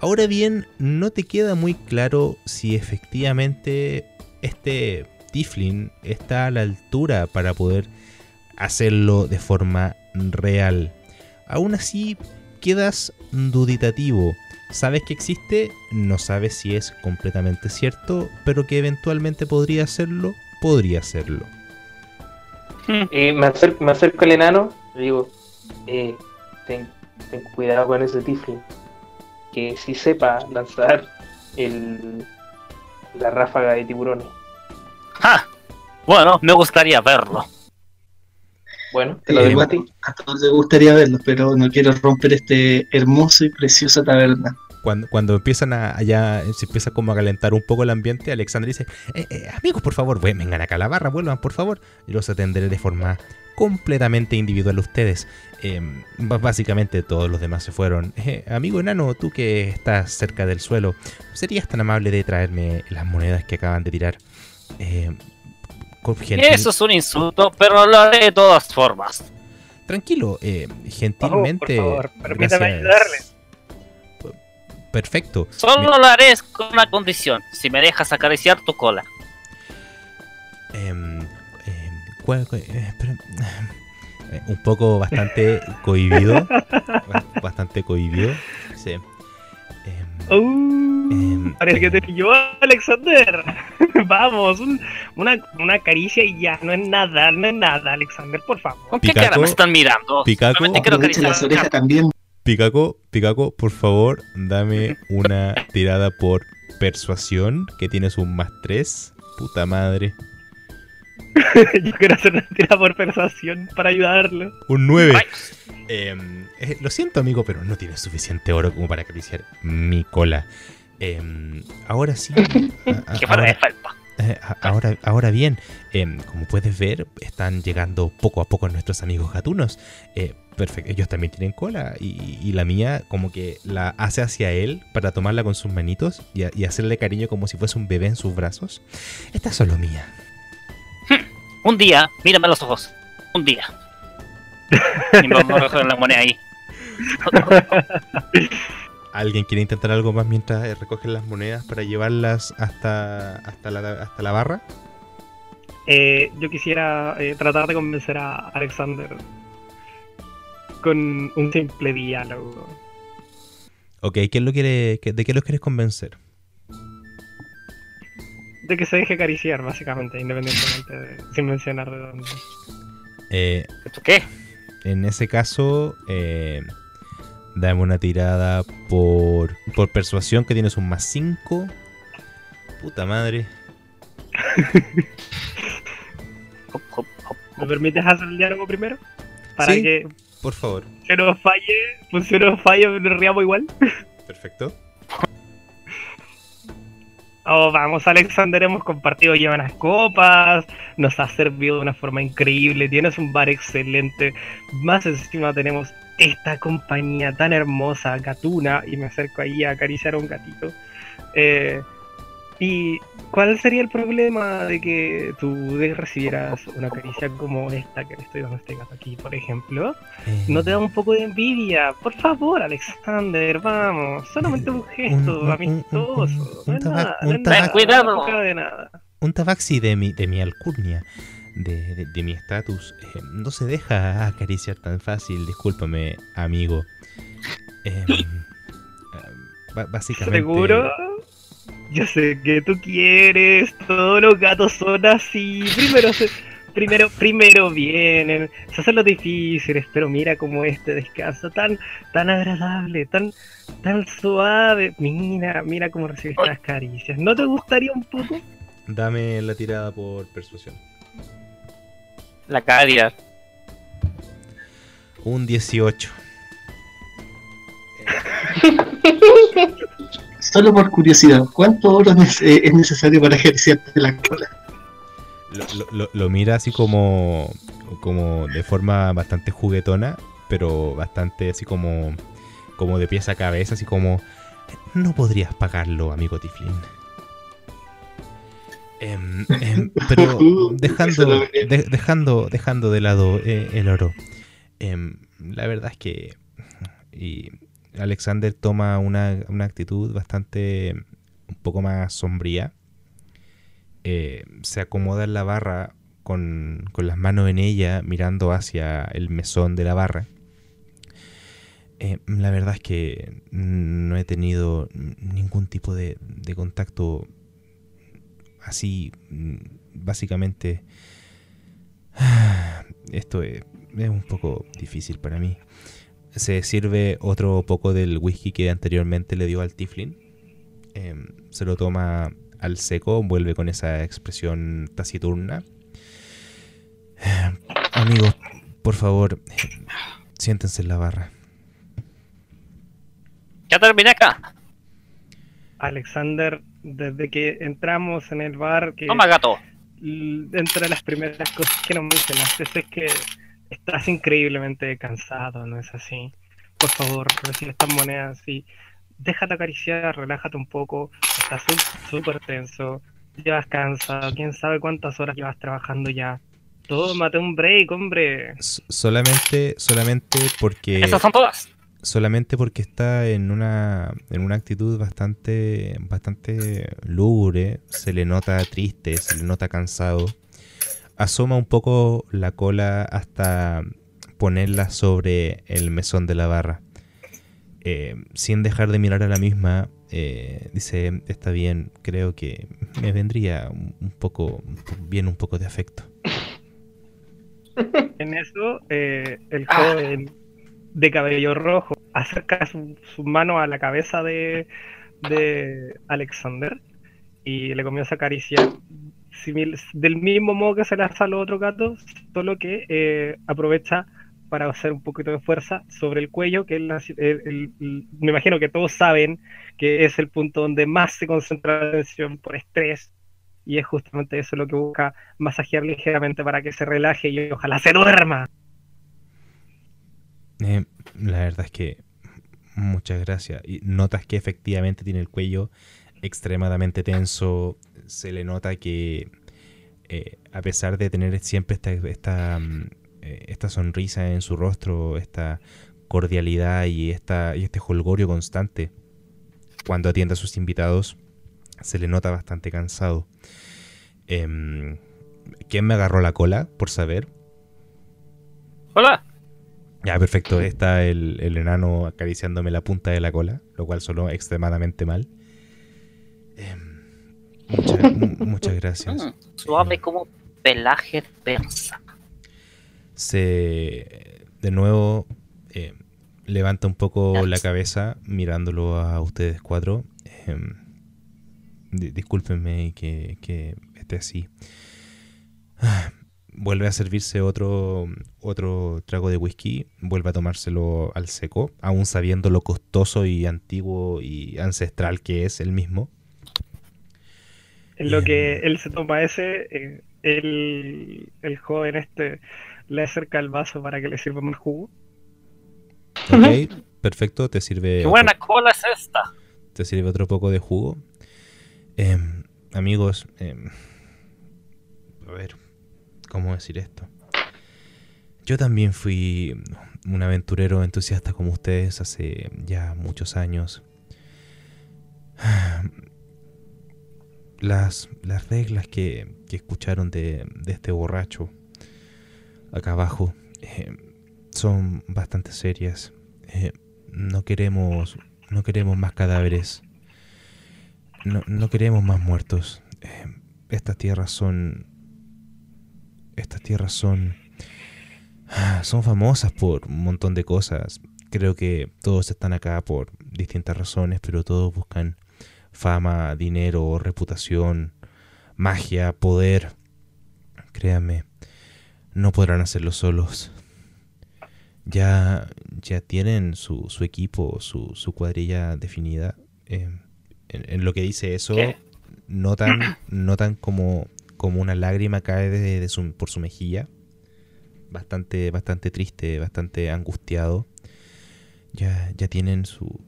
Ahora bien, no te queda muy claro si efectivamente este Tiflin está a la altura para poder hacerlo de forma real. Aún así, quedas duditativo, sabes que existe, no sabes si es completamente cierto, pero que eventualmente podría serlo, podría serlo. Eh, me, acerco, me acerco al enano digo, eh, ten cuidado con ese tiflin. Que si sepa lanzar el, la ráfaga de tiburones. ¡Ja! Bueno, me gustaría verlo. Bueno, te lo Eh, dejo a bueno, ti. a todos les gustaría verlo, pero no quiero romper este hermoso y preciosa taberna. Cuando, cuando empiezan a, allá, se empieza como a calentar un poco el ambiente, Alexander dice, "Eh, eh, amigos, por favor, ven- vengan acá a la barra, vuelvan, por favor. Y los atenderé de forma completamente individual a ustedes. Eh, b- básicamente todos los demás se fueron. Eh, amigo enano, tú que estás cerca del suelo, ¿serías tan amable de traerme las monedas que acaban de tirar? Eh, Eso es un insulto, pero lo haré de todas formas. Tranquilo, eh, gentilmente. Oh, por favor, permítame gracias. ayudarle. Perfecto. Solo lo haré con una condición, si me dejas acariciar tu cola. Un poco bastante cohibido. ba- bastante cohibido. Sí. Em, Uh, Em, parece que te em. pilló Alexander. Vamos, un- una, una caricia y ya, no es nada, no es nada, Alexander, por favor. ¿Con qué Picaco, cara me están mirando? Picaco. Las la orejas también. Picaco, Picaco, por favor, dame una tirada por persuasión, que tienes un más 3. Puta madre. Yo quiero hacer una tira por persuasión para ayudarlo. Un 9. Rayos. Em, eh, lo siento, amigo, pero no tienes suficiente oro como para acariciar mi cola. Em, ahora sí. a- a- de ahora, eh, ahora, ahora bien, em, como puedes ver, están llegando poco a poco nuestros amigos gatunos. Eh, perfecto, ellos también tienen cola y, y la mía como que la hace hacia él para tomarla con sus manitos y, a- y hacerle cariño como si fuese un bebé en sus brazos. Esta es solo mía. Un día, mírame a los ojos. Un día. Y me voy a la moneda ahí. ¿Alguien quiere intentar algo más mientras eh, recogen las monedas para llevarlas hasta, hasta, la, hasta la barra? Eh, yo quisiera eh, tratar de convencer a Alexander con un simple diálogo. Ok, ¿quién lo quiere, qué- ¿de qué los quieres convencer? De que se deje acariciar, básicamente, independientemente de, sin mencionar de dónde. Eh, ¿Esto qué? en ese caso, eh, dame una tirada por, por persuasión que tienes un más 5. Puta madre. Hop, hop, hop. ¿Me permites hacer el diálogo primero? Para Sí. que Por favor. se nos falle, pues si nos falla, nos riamos igual. Perfecto. Oh, vamos, Alexander, hemos compartido ya unas copas, nos ha servido de una forma increíble, tienes un bar excelente, más encima tenemos esta compañía tan hermosa, gatuna, y me acerco ahí a acariciar a un gatito. Eh, ¿Y cuál sería el problema de que tú recibieras una caricia como esta que le estoy dando a este gato aquí, por ejemplo? Eh, ¿No te da un poco de envidia? Por favor, Alexander, vamos, solamente un gesto un- un- amistoso. un- no nada, un Cuidado. de nada. un tabaxi de mi, de mi alcurnia, de, de- de mi estatus, eh, no se deja acariciar tan fácil, discúlpame, amigo. Eh, básicamente... ¿Seguro? Yo sé que tú quieres, todos los gatos son así. Primero se, primero, primero vienen, se hacen los difíciles, pero mira cómo este descansa tan, tan agradable, tan, tan suave. Mira, mira cómo recibe estas caricias. ¿No te gustaría un poco? Dame la tirada por persuasión. La tirar. Un 18. Solo por curiosidad, ¿cuánto oro es, eh, es necesario para acariciarte la cola? Lo, lo- lo- mira así como, como de forma bastante juguetona, pero bastante así como, como de pies a cabeza, así como... No podrías pagarlo, amigo Tiflin. Em, em, pero dejando, de- dejando, dejando de lado eh, el oro, em, la verdad es que y Alexander toma una, una actitud bastante un poco más sombría. Eh, se acomoda en la barra con, con las manos en ella, mirando hacia el mesón de la barra. Eh, la verdad es que no he tenido ningún tipo de, de contacto así, mm, básicamente. Esto es, es un poco difícil para mí. Se sirve otro poco del whisky que anteriormente le dio al Tiflin. Em, se lo toma al seco, vuelve con esa expresión taciturna. Amigos, por favor, siéntense en la barra. Ya terminé acá. Alexander, desde que entramos en el bar, que Toma, gato. entre las primeras cosas que nos mencionaste es que estás increíblemente cansado, ¿no es así? Por favor, recibe estas monedas y déjate acariciar, relájate un poco, estás súper tenso, llevas cansado, quién sabe cuántas horas llevas trabajando ya. Tómate un break, hombre. S- solamente, solamente porque... Esas son todas. solamente porque está en una, en una actitud bastante, bastante lúgubre, se le nota triste, se le nota cansado. Asoma un poco la cola hasta ponerla sobre el mesón de la barra. Eh, sin dejar de mirar a la misma, eh, dice, está bien, creo que me vendría un poco, bien un poco de afecto. En eso, eh, el Ah. joven de cabello rojo acerca su, su mano a la cabeza de, de Alexander y le comienza a acariciar del mismo modo que se le a los otros gatos, solo que eh, aprovecha para hacer un poquito de fuerza sobre el cuello, que es la- me imagino que todos saben que es el punto donde más se concentra la tensión por estrés, y es justamente eso lo que busca masajear ligeramente para que se relaje y ojalá se duerma. Eh, la verdad es que muchas gracias. Y notas que efectivamente tiene el cuello extremadamente tenso. Se le nota que eh, a pesar de tener siempre esta, esta, mm, eh, esta sonrisa en su rostro, esta cordialidad y, esta, y este holgorio constante cuando atiende a sus invitados, se le nota bastante cansado. Em, ¿Quién me agarró la cola? Por saber. Hola. Ya, perfecto. Está el, el enano acariciándome la punta de la cola, lo cual sonó extremadamente mal. Em, mucha- mu- muchas gracias. Mm, suave como pelaje persa. Se de nuevo eh, levanta un poco la cabeza mirándolo a ustedes cuatro. Di- discúlpenme que, que esté así. Ah, Vuelve a servirse otro, otro trago de whisky, vuelve a tomárselo al seco, aún sabiendo lo costoso y antiguo y ancestral que es el mismo. En lo que él se toma ese, eh, el, el joven este le acerca el vaso para que le sirva más jugo. Ok, perfecto, te sirve, ¡Qué otro, buena cola es esta! te sirve otro poco de jugo. Em, amigos, em, a ver, ¿cómo decir esto? Yo también fui un aventurero entusiasta como ustedes hace ya muchos años. Las, las reglas que, que escucharon de, de este borracho acá abajo eh, son bastante serias. Eh, no queremos no queremos más cadáveres. No, no queremos más muertos. Eh, estas tierras son estas tierras son ah, son famosas por un montón de cosas. Creo que todos están acá por distintas razones, pero todos buscan fama, dinero, reputación, magia, poder. Créanme, no podrán hacerlo solos. Ya, ya tienen su, su equipo, su, su cuadrilla definida. Eh, en, en lo que dice eso, ¿Qué? notan, notan como, como una lágrima cae de, de su- por su mejilla. Bastante, bastante triste, bastante angustiado. Ya, ya tienen su,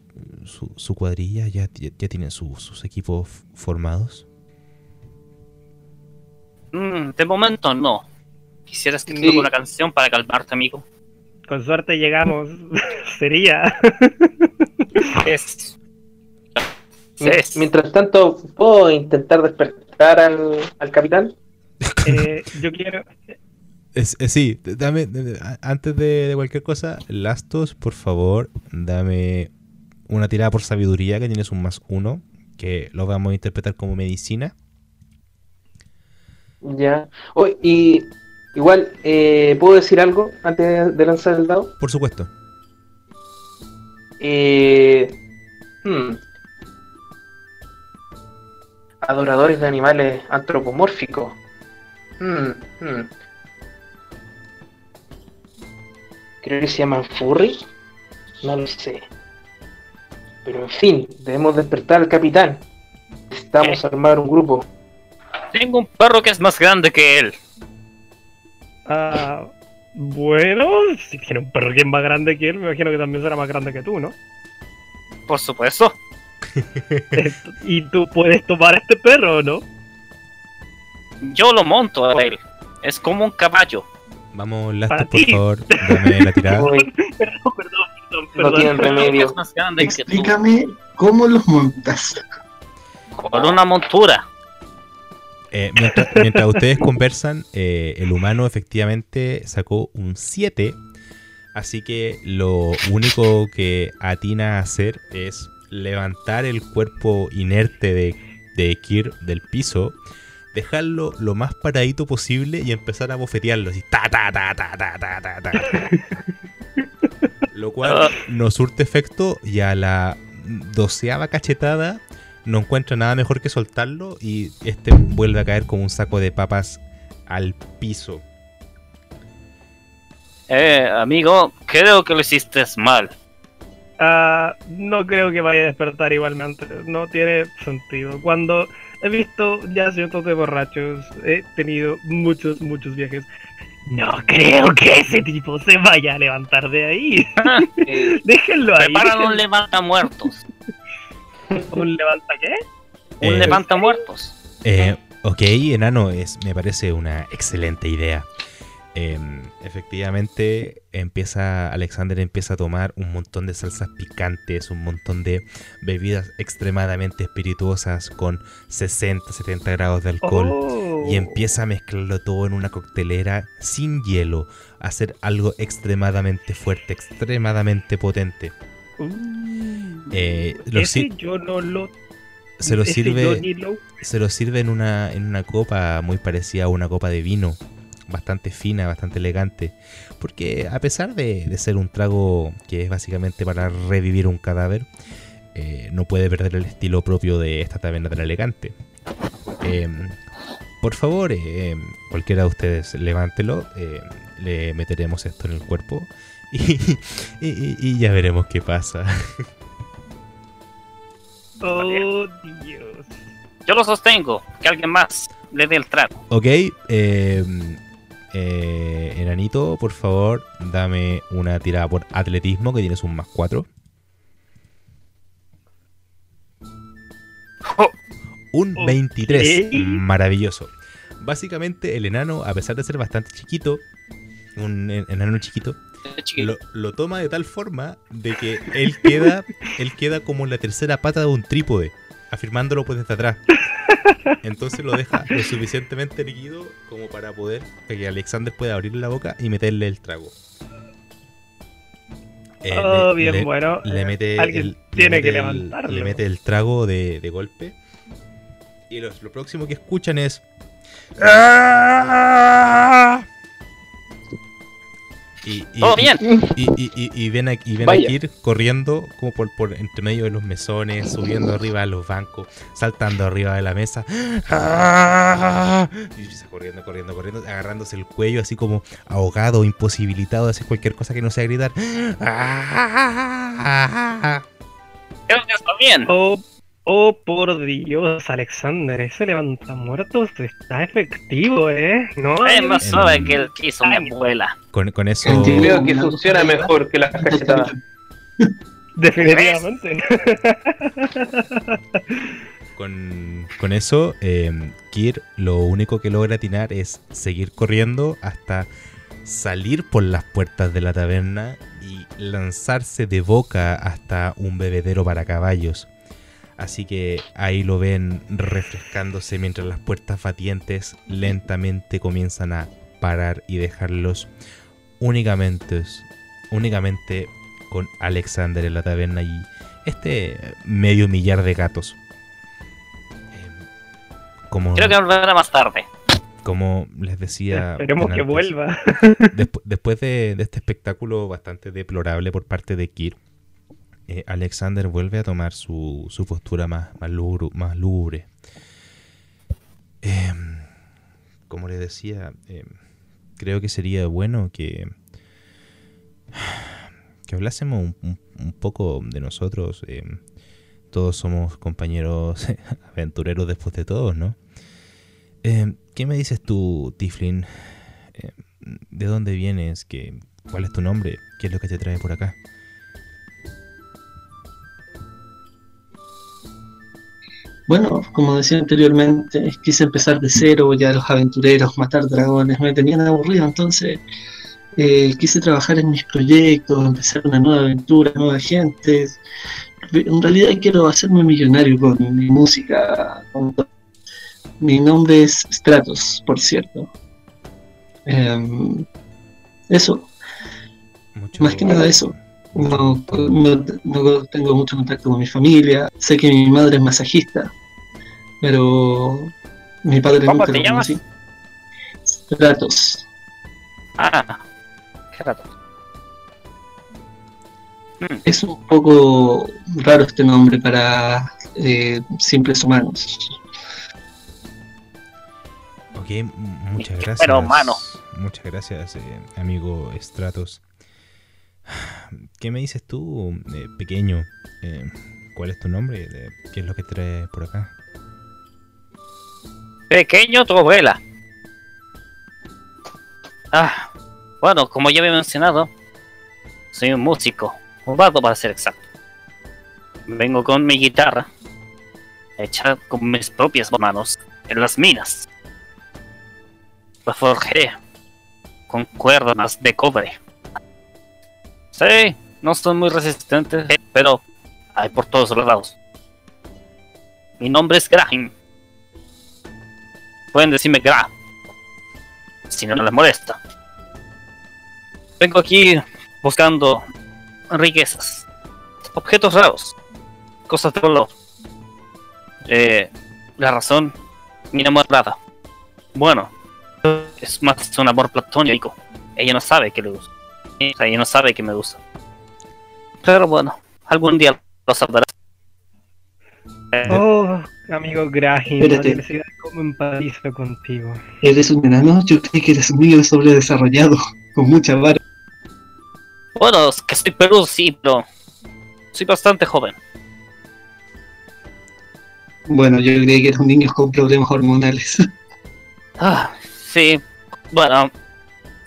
su, su cuadrilla, ya, ya, ya tienen su- sus equipos formados. Mm, de momento no. ¿Quisieras que te Sí. una canción para calmarte, amigo? Con suerte llegamos. Sería. Es. Mi- es- Mientras tanto, ¿puedo intentar despertar al, al capitán? Eh, yo quiero. Es- eh, sí, dame, antes de, de cualquier cosa, Lastos, por favor, dame una tirada por sabiduría que tienes un más uno, que lo vamos a interpretar como medicina. Ya. Oh, y igual, eh, ¿puedo decir algo antes de lanzar el dado? Por supuesto. Eh, hmm. Adoradores de animales antropomórficos. Hmm, hmm. Creo que se llaman furry. No lo sé. Pero en fin, debemos despertar al capitán. Necesitamos armar un grupo. Tengo un perro que es más grande que él. Ah, bueno, si tiene un perro que es más grande que él, me imagino que también será más grande que tú, ¿no? Por supuesto. Esto- y tú puedes tomar a este perro, ¿no? Yo lo monto a él. Es como un caballo. Vamos, Lastos, Para por ti. favor, dame la tirada. Perdón, perdón, perdón, no tienen remedio. Más grande. Explícame cómo los montas. Con una montura. Eh, mientras, mientras ustedes conversan, eh, el humano efectivamente sacó un 7. Así que lo único que atina a hacer es levantar el cuerpo inerte de, de Kir del piso, dejarlo lo más paradito posible y empezar a bofetearlo así. Ta, ta, ta, ta, ta, ta, ta, ta. Lo cual no surte efecto y a la doceava cachetada no encuentra nada mejor que soltarlo y este vuelve a caer como un saco de papas al piso. Eh, amigo, creo que lo hiciste mal. Ah, no creo que vaya a despertar igualmente. No tiene sentido. Cuando he visto ya cientos de borrachos, he tenido muchos, muchos viajes. No creo que ese tipo se vaya a levantar de ahí. Eh, Déjenlo ahí. Preparan un levanta muertos. ¿Un levanta qué? Un Eh, levanta muertos. Eh, ok, enano, es, me parece una excelente idea. Em, efectivamente, empieza Alexander empieza a tomar un montón de salsas picantes, un montón de bebidas extremadamente espirituosas con 60, 70 grados de alcohol. Oh. y empieza a mezclarlo todo en una coctelera sin hielo, a hacer algo extremadamente fuerte, extremadamente potente. Uh, Eh, ese yo no lo. se lo sirve, lo- se lo sirve en una, en una copa muy parecida a una copa de vino, bastante fina, bastante elegante, porque a pesar de, de ser un trago que es básicamente para revivir un cadáver, eh, no puede perder el estilo propio de esta taberna tan elegante. Em, por favor, em, cualquiera de ustedes levántelo, em, le meteremos esto en el cuerpo y, y- y- y ya veremos qué pasa. Oh, Dios. Yo lo sostengo. Que alguien más le dé el trago. Ok, eh, eh, enanito, por favor, dame una tirada por atletismo que tienes un más 4. Oh, Un Ok. 23, maravilloso. Básicamente el enano, a pesar de ser bastante chiquito, un en- enano chiquito, chiquito. lo, lo toma de tal forma de que él queda, él queda como en la tercera pata de un trípode, afirmándolo pues desde atrás. Entonces lo deja lo suficientemente erguido como para poder que Alexander pueda abrirle la boca y meterle el trago. Eh, oh, le- bien le- bueno. le mete Alguien el- le tiene mete que el- levantarlo. Le mete el trago de, de golpe. Y los- lo próximo que escuchan es. "¡Ah!". Y, Todo y- bien. y, y, y- y ven, a, ven a corriendo como por, por entre medio de los mesones, subiendo arriba de los bancos, saltando arriba de la mesa. ¡Ah! Y empieza corriendo, corriendo, corriendo, agarrándose el cuello así como ahogado, imposibilitado de hacer cualquier cosa que no sea gritar. ¡Ah! Creo que está bien. Oh, oh, por Dios, Alexander, ese levanta muertos está efectivo, ¿eh? No, Es más suave que el que hizo mi abuela. Con, con eso. Creo que funciona mejor que las cachetadas. definitivamente. Con, con eso, eh, Kir lo único que logra atinar es seguir corriendo hasta salir por las puertas de la taberna y lanzarse de boca hasta un bebedero para caballos. Así que ahí lo ven refrescándose mientras las puertas batientes lentamente comienzan a parar y dejarlos únicamente, únicamente con Alexander en la taberna y este medio millar de gatos. Eh, Como, Creo que volverá más tarde. como les decía. Esperemos que vuelva. despu- después de, de este espectáculo bastante deplorable por parte de Kir, eh, Alexander vuelve a tomar su, su postura más, más, más lúgubre. Em, como les decía, em, creo que sería bueno que, que hablásemos un, un- un poco de nosotros. em, todos somos compañeros aventureros después de todos, ¿no? ¿Qué me dices tú, Tiflin? ¿De dónde vienes? ¿Qué, ¿Cuál es tu nombre? ¿Qué es lo que te trae por acá? Bueno, como decía anteriormente, quise empezar de cero, ya los aventureros, matar dragones, me tenían aburrido, entonces eh, quise trabajar en mis proyectos, empezar una nueva aventura, nueva gente. En realidad quiero hacerme millonario con mi música. con. Mi nombre es Stratos, por cierto. Em, eso, Mucho- Más que nada eso. No, no- no tengo mucho contacto con mi familia. Sé que mi madre es masajista, pero mi padre ¿Cómo nunca te lo llamas? conocí. Stratos. Ah, qué rato. Es un poco raro este nombre para eh, simples humanos. Ok, muchas gracias. Pero, mano. Muchas gracias, eh, amigo Stratos. ¿Qué me dices tú, eh, pequeño? Eh, ¿Cuál es tu nombre? Eh, ¿Qué es lo que traes por acá? Pequeño tu. Ah, bueno, como ya había mencionado, soy un músico, un vato para ser exacto. Vengo con mi guitarra, hecha con mis propias manos, en las minas. La forjé con cuerdas de cobre. Sí, no son muy resistentes, pero hay por todos lados. Mi nombre es Graham. Pueden decirme Gra. Si no les molesta. Vengo aquí buscando riquezas, objetos raros, cosas de color. Eh, la razón, mi enamorada. Bueno, es más un amor platónico. Ella no sabe que le gusta. O sea, ella no sabe que me gusta. Pero bueno, algún día lo sabrás. Oh, amigo Graham, no Espérate. cómo empatizo contigo. ¿Eres un enano? Yo creí que eres un niño sobredesarrollado, con mucha vara. Bueno, es que soy Perú, sí, pero soy bastante joven. Bueno, yo creí que eres un niño con problemas hormonales. Ah, sí. Bueno,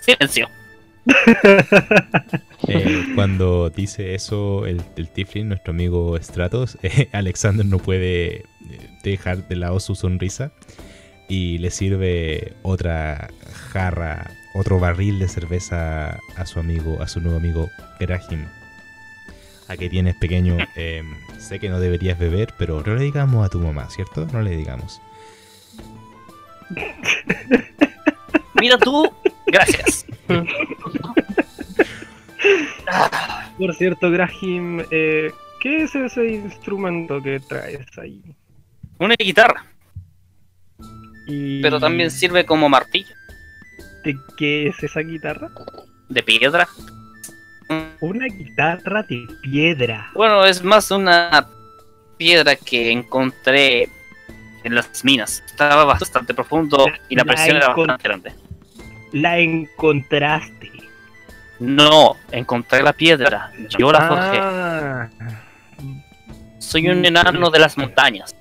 silencio. Eh, cuando dice eso el, el Tiflin, nuestro amigo Stratos, eh, Alexander no puede eh, dejar de lado su sonrisa y le sirve otra jarra, otro barril de cerveza a su amigo, a su nuevo amigo Grahim. A que tienes pequeño, eh, sé que no deberías beber, pero no le digamos a tu mamá, ¿cierto? No le digamos. Mira tú, gracias. Por cierto, Graham, eh, ¿qué es ese instrumento que traes ahí? Una guitarra, Y pero también sirve como martillo ¿De qué es esa guitarra? de piedra. Una guitarra de piedra. Bueno, es más una piedra que encontré en las minas. Estaba bastante profundo y la La presión era bastante grande. La encontraste. No, encontré la piedra. Yo la forjé. Ah. Soy un enano de las montañas.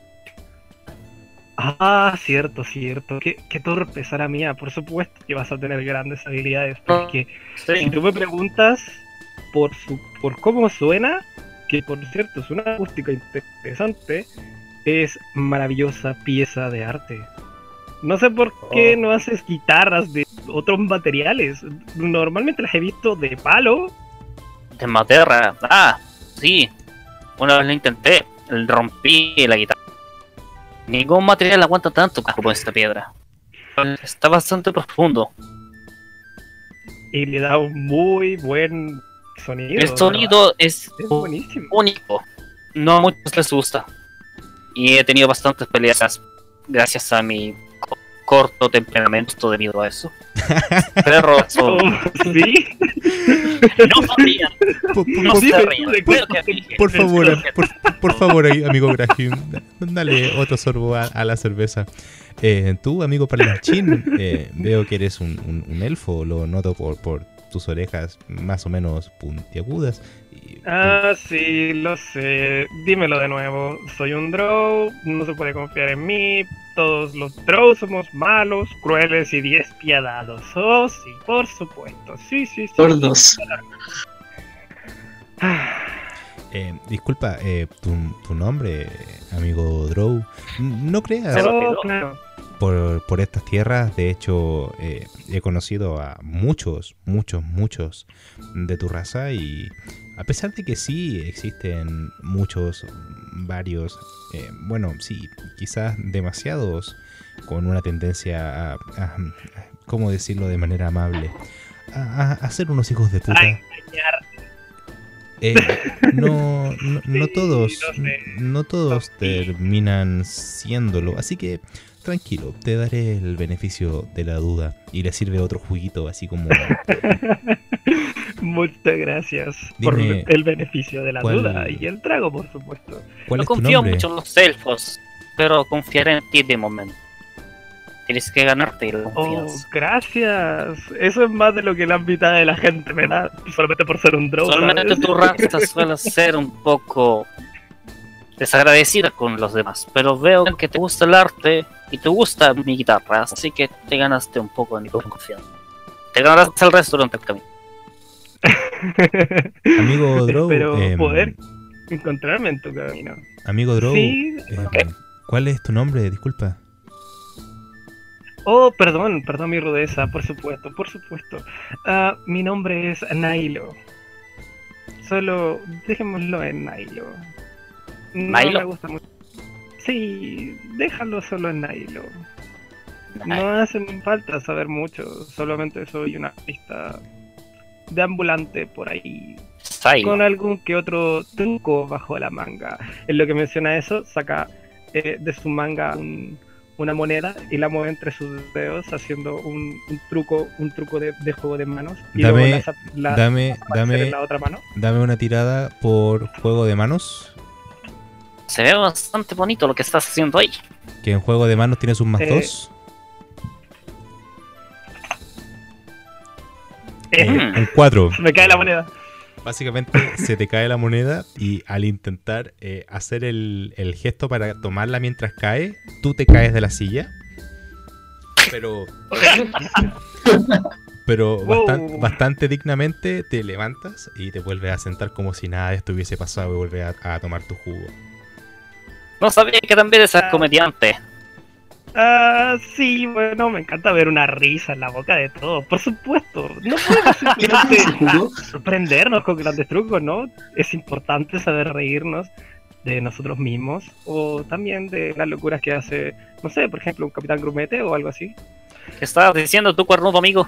Ah, cierto, cierto. Qué, qué torpe, Sara mía. Por supuesto que vas a tener grandes habilidades. Porque si Sí. tú me preguntas por su, por cómo suena, que por cierto es una acústica interesante, es maravillosa pieza de arte. No sé por qué Oh. no haces guitarras de otros materiales. Normalmente las he visto de palo. De madera. Ah, sí. Una vez lo intenté. Rompí la guitarra. Ningún material aguanta tanto como esta piedra. Está bastante profundo. y le da un muy buen sonido. El sonido es Es buenísimo. único. No a muchos les gusta. Y he tenido bastantes peleas gracias a mi corto temperamento debido a eso. Pero Oh, sí, no por- no se rían. por favor, por, por favor, amigo Graham, dale otro sorbo a, a la cerveza. Eh, tú, amigo Parlanchín, eh, veo que eres un, un- un elfo, lo noto por, por tus orejas más o menos puntiagudas. Y- Ah, sí, lo sé. Dímelo de nuevo. Soy un drow, no se puede confiar en mí. Todos los drows somos malos, crueles y despiadados. Oh, sí, por supuesto. Sí, sí, sí. Gordos. Ah, Eh, disculpa, eh, tu, tu nombre, amigo Drow, no creas oh, olvidó. claro. por, por estas tierras. De hecho, eh, he conocido a muchos, muchos, muchos de tu raza y a pesar de que sí existen muchos, varios, eh, bueno, sí, quizás demasiados con una tendencia a, a- a- ¿cómo decirlo de manera amable? A, a- ser unos hijos de puta. Eh, no, no, no todos, no todos terminan siéndolo, así que tranquilo, te daré el beneficio de la duda y le sirve otro juguito así como Muchas gracias por el beneficio de la ¿cuál- duda y el trago, por supuesto. ¿cuál No es tu confío nombre? mucho en los elfos, pero confiaré en ti de momento. Tienes que ganarte la Oh, confianza. gracias. Eso es más de lo que la mitad de la gente me da, solamente por ser un drow. Solamente ¿sabes? tu raza suele ser un poco desagradecida con los demás, pero veo que te gusta el arte y te gusta mi guitarra, así que te ganaste un poco de mi confianza. Te ganarás el resto durante el camino. Amigo Drow, Espero em, poder encontrarme en tu camino. amigo Drow, Sí. Ok. ¿cuál es tu nombre? Disculpa. Oh, perdón, perdón mi rudeza, por supuesto, por supuesto. Ah, mi nombre es Nailo. Solo dejémoslo en Nailo. No ¿Nailo? me gusta mucho. Sí, déjalo solo en Nailo. No hace falta saber mucho, solamente soy una artista deambulante por ahí, con algún que otro truco bajo la manga. En lo que menciona eso, saca eh, de su manga un- una moneda y la mueve entre sus dedos haciendo un, un truco un truco de, de juego de manos. Y Dame- luego la la- Dame, dame, en la otra mano. dame una tirada por juego de manos. Se ve bastante bonito lo que estás haciendo ahí. Que en juego de manos tienes un más Eh, dos. Eh, Eh, un cuatro. me cae la moneda. Básicamente se te cae la moneda y al intentar eh, hacer el, el gesto para tomarla mientras cae, tú te caes de la silla. Pero, pero bastante dignamente te levantas y te vuelves a sentar como si nada de esto hubiese pasado y vuelves a, a tomar tu jugo. No sabía que también eres comediante. Ah, sí, bueno, me encanta ver una risa en la boca de todos, por supuesto. No podemos ¿Qué tal se simplemente sorprendernos con grandes trucos, ¿no? Es importante saber reírnos de nosotros mismos o también de las locuras que hace, no sé, por ejemplo, un Capitán Grumete o algo así. ¿Qué estabas diciendo tu cuernudo amigo?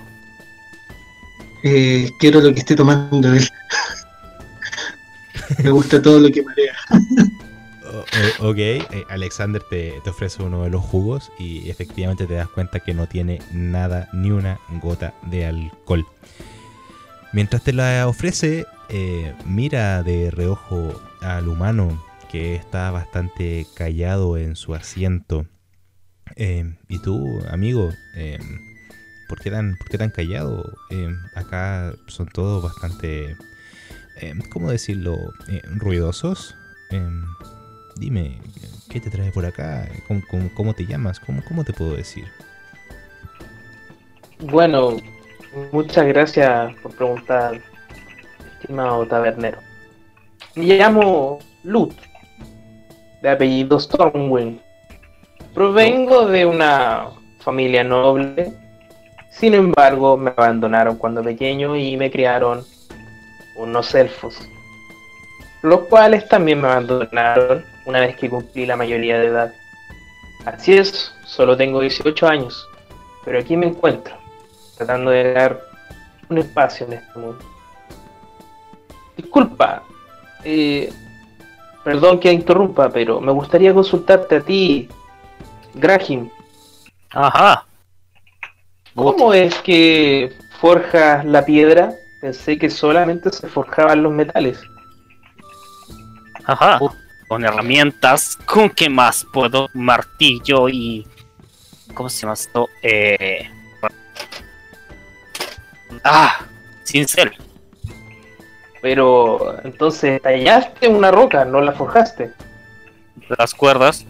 Eh, quiero lo que esté tomando él. Me gusta todo lo que marea. Ok, eh, Alexander te, te ofrece uno de los jugos y efectivamente te das cuenta que no tiene nada, ni una gota de alcohol. Mientras te la ofrece, eh, mira de reojo al humano que está bastante callado en su asiento. Eh, ¿Y tú, amigo? ¿por, qué tan, ¿Por qué tan callado? Acá son todos bastante, ¿cómo decirlo? Ruidosos. Dime, ¿qué te trae por acá? ¿Cómo, cómo- cómo te llamas? ¿Cómo, ¿Cómo te puedo decir? Bueno, muchas gracias por preguntar, estimado tabernero. Me llamo Lut, de apellido Stormwind. Provengo de una familia noble, sin embargo me abandonaron cuando pequeño y me criaron unos elfos, los cuales también me abandonaron una vez que cumplí la mayoría de edad. Así es, solo tengo 18 años, pero aquí me encuentro tratando de dar un espacio en este mundo. Disculpa, eh, perdón que interrumpa, pero me gustaría consultarte a ti, Grahim. Ajá. ¿Cómo es que forjas la piedra? Pensé que solamente se forjaban los metales. Ajá. Con herramientas. ¿Con qué más puedo? Martillo y. ¿Cómo se llama esto? Eh... Ah, cincel. Pero entonces tallaste una roca, no la forjaste. Las cuerdas.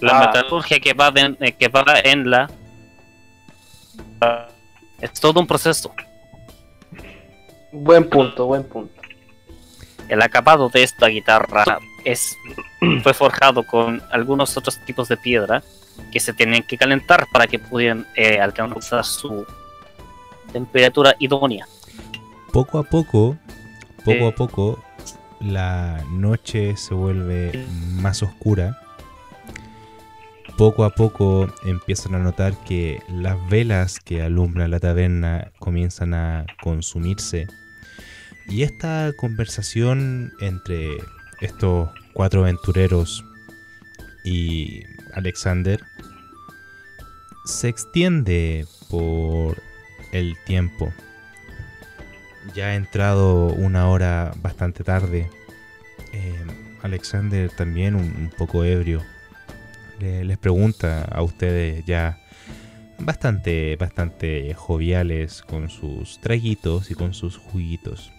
La Ah. metalurgia que va, de- eh, que va en la. Es todo un proceso. Buen punto, buen punto. El acabado de esta guitarra es fue forjado con algunos otros tipos de piedra que se tienen que calentar para que pudieran eh, alcanzar su temperatura idónea. Poco a poco, poco Eh. a poco, la noche se vuelve más oscura. Poco a poco empiezan a notar que las velas que alumbran la taberna comienzan a consumirse. Y esta conversación entre estos cuatro aventureros y Alexander se extiende por el tiempo. Ya ha entrado una hora bastante tarde. Eh, Alexander también un, un poco ebrio. Le- les pregunta a ustedes ya bastante, bastante joviales con sus traguitos y con sus juguitos.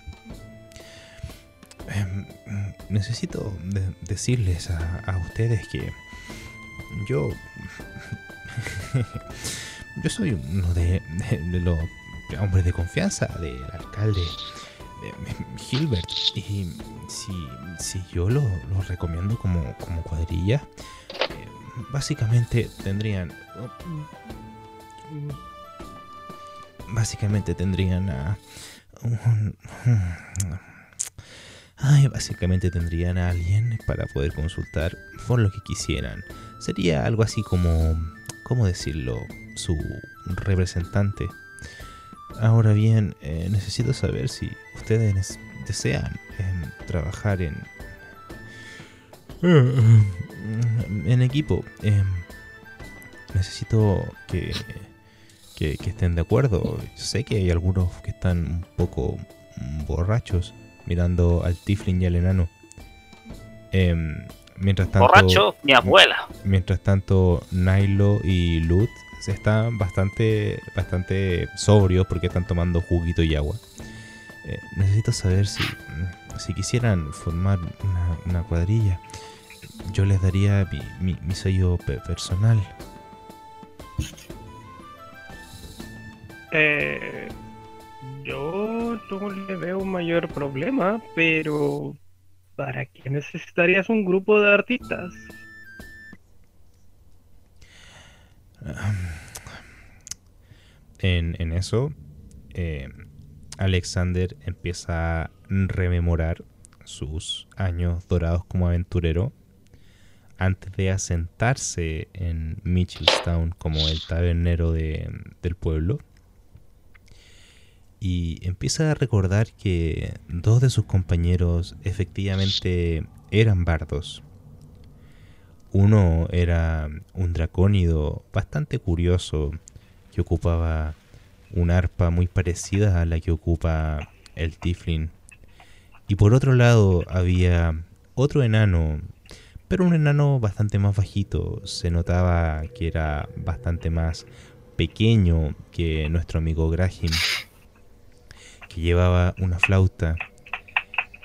Em, necesito de- decirles a, ustedes que yo yo soy uno de, los hombres de confianza del alcalde de Gilbert. Y si, si yo lo, lo recomiendo como, como cuadrilla eh, básicamente tendrían básicamente tendrían a un- Ay, básicamente tendrían a alguien para poder consultar por lo que quisieran. Sería algo así como, ¿cómo decirlo? Su representante. Ahora bien, eh, necesito saber si ustedes desean em, trabajar en en equipo. Em, necesito que que estén de acuerdo. Sé que hay algunos que están un poco borrachos mirando al Tiflin y al enano. Em, mientras tanto, Borracho, mi abuela. mientras tanto, Nilo y Lut se están bastante, bastante sobrios porque están tomando juguito y agua. Eh, necesito saber si, si quisieran formar una, una cuadrilla. Yo les daría mi, mi- mi sello pe- personal. Eh, yo no le veo un mayor problema, pero ¿para qué necesitarías un grupo de artistas? En, en eso, eh, Alexander empieza a rememorar sus años dorados como aventurero antes de asentarse en Mitchellstown como el tabernero de- del pueblo. Y empieza a recordar que dos de sus compañeros efectivamente eran bardos. Uno era un dracónido bastante curioso que ocupaba un arpa muy parecida a la que ocupa el Tiflin. Y por otro lado había otro enano, pero un enano bastante más bajito. Se notaba que era bastante más pequeño que nuestro amigo Graham, que llevaba una flauta.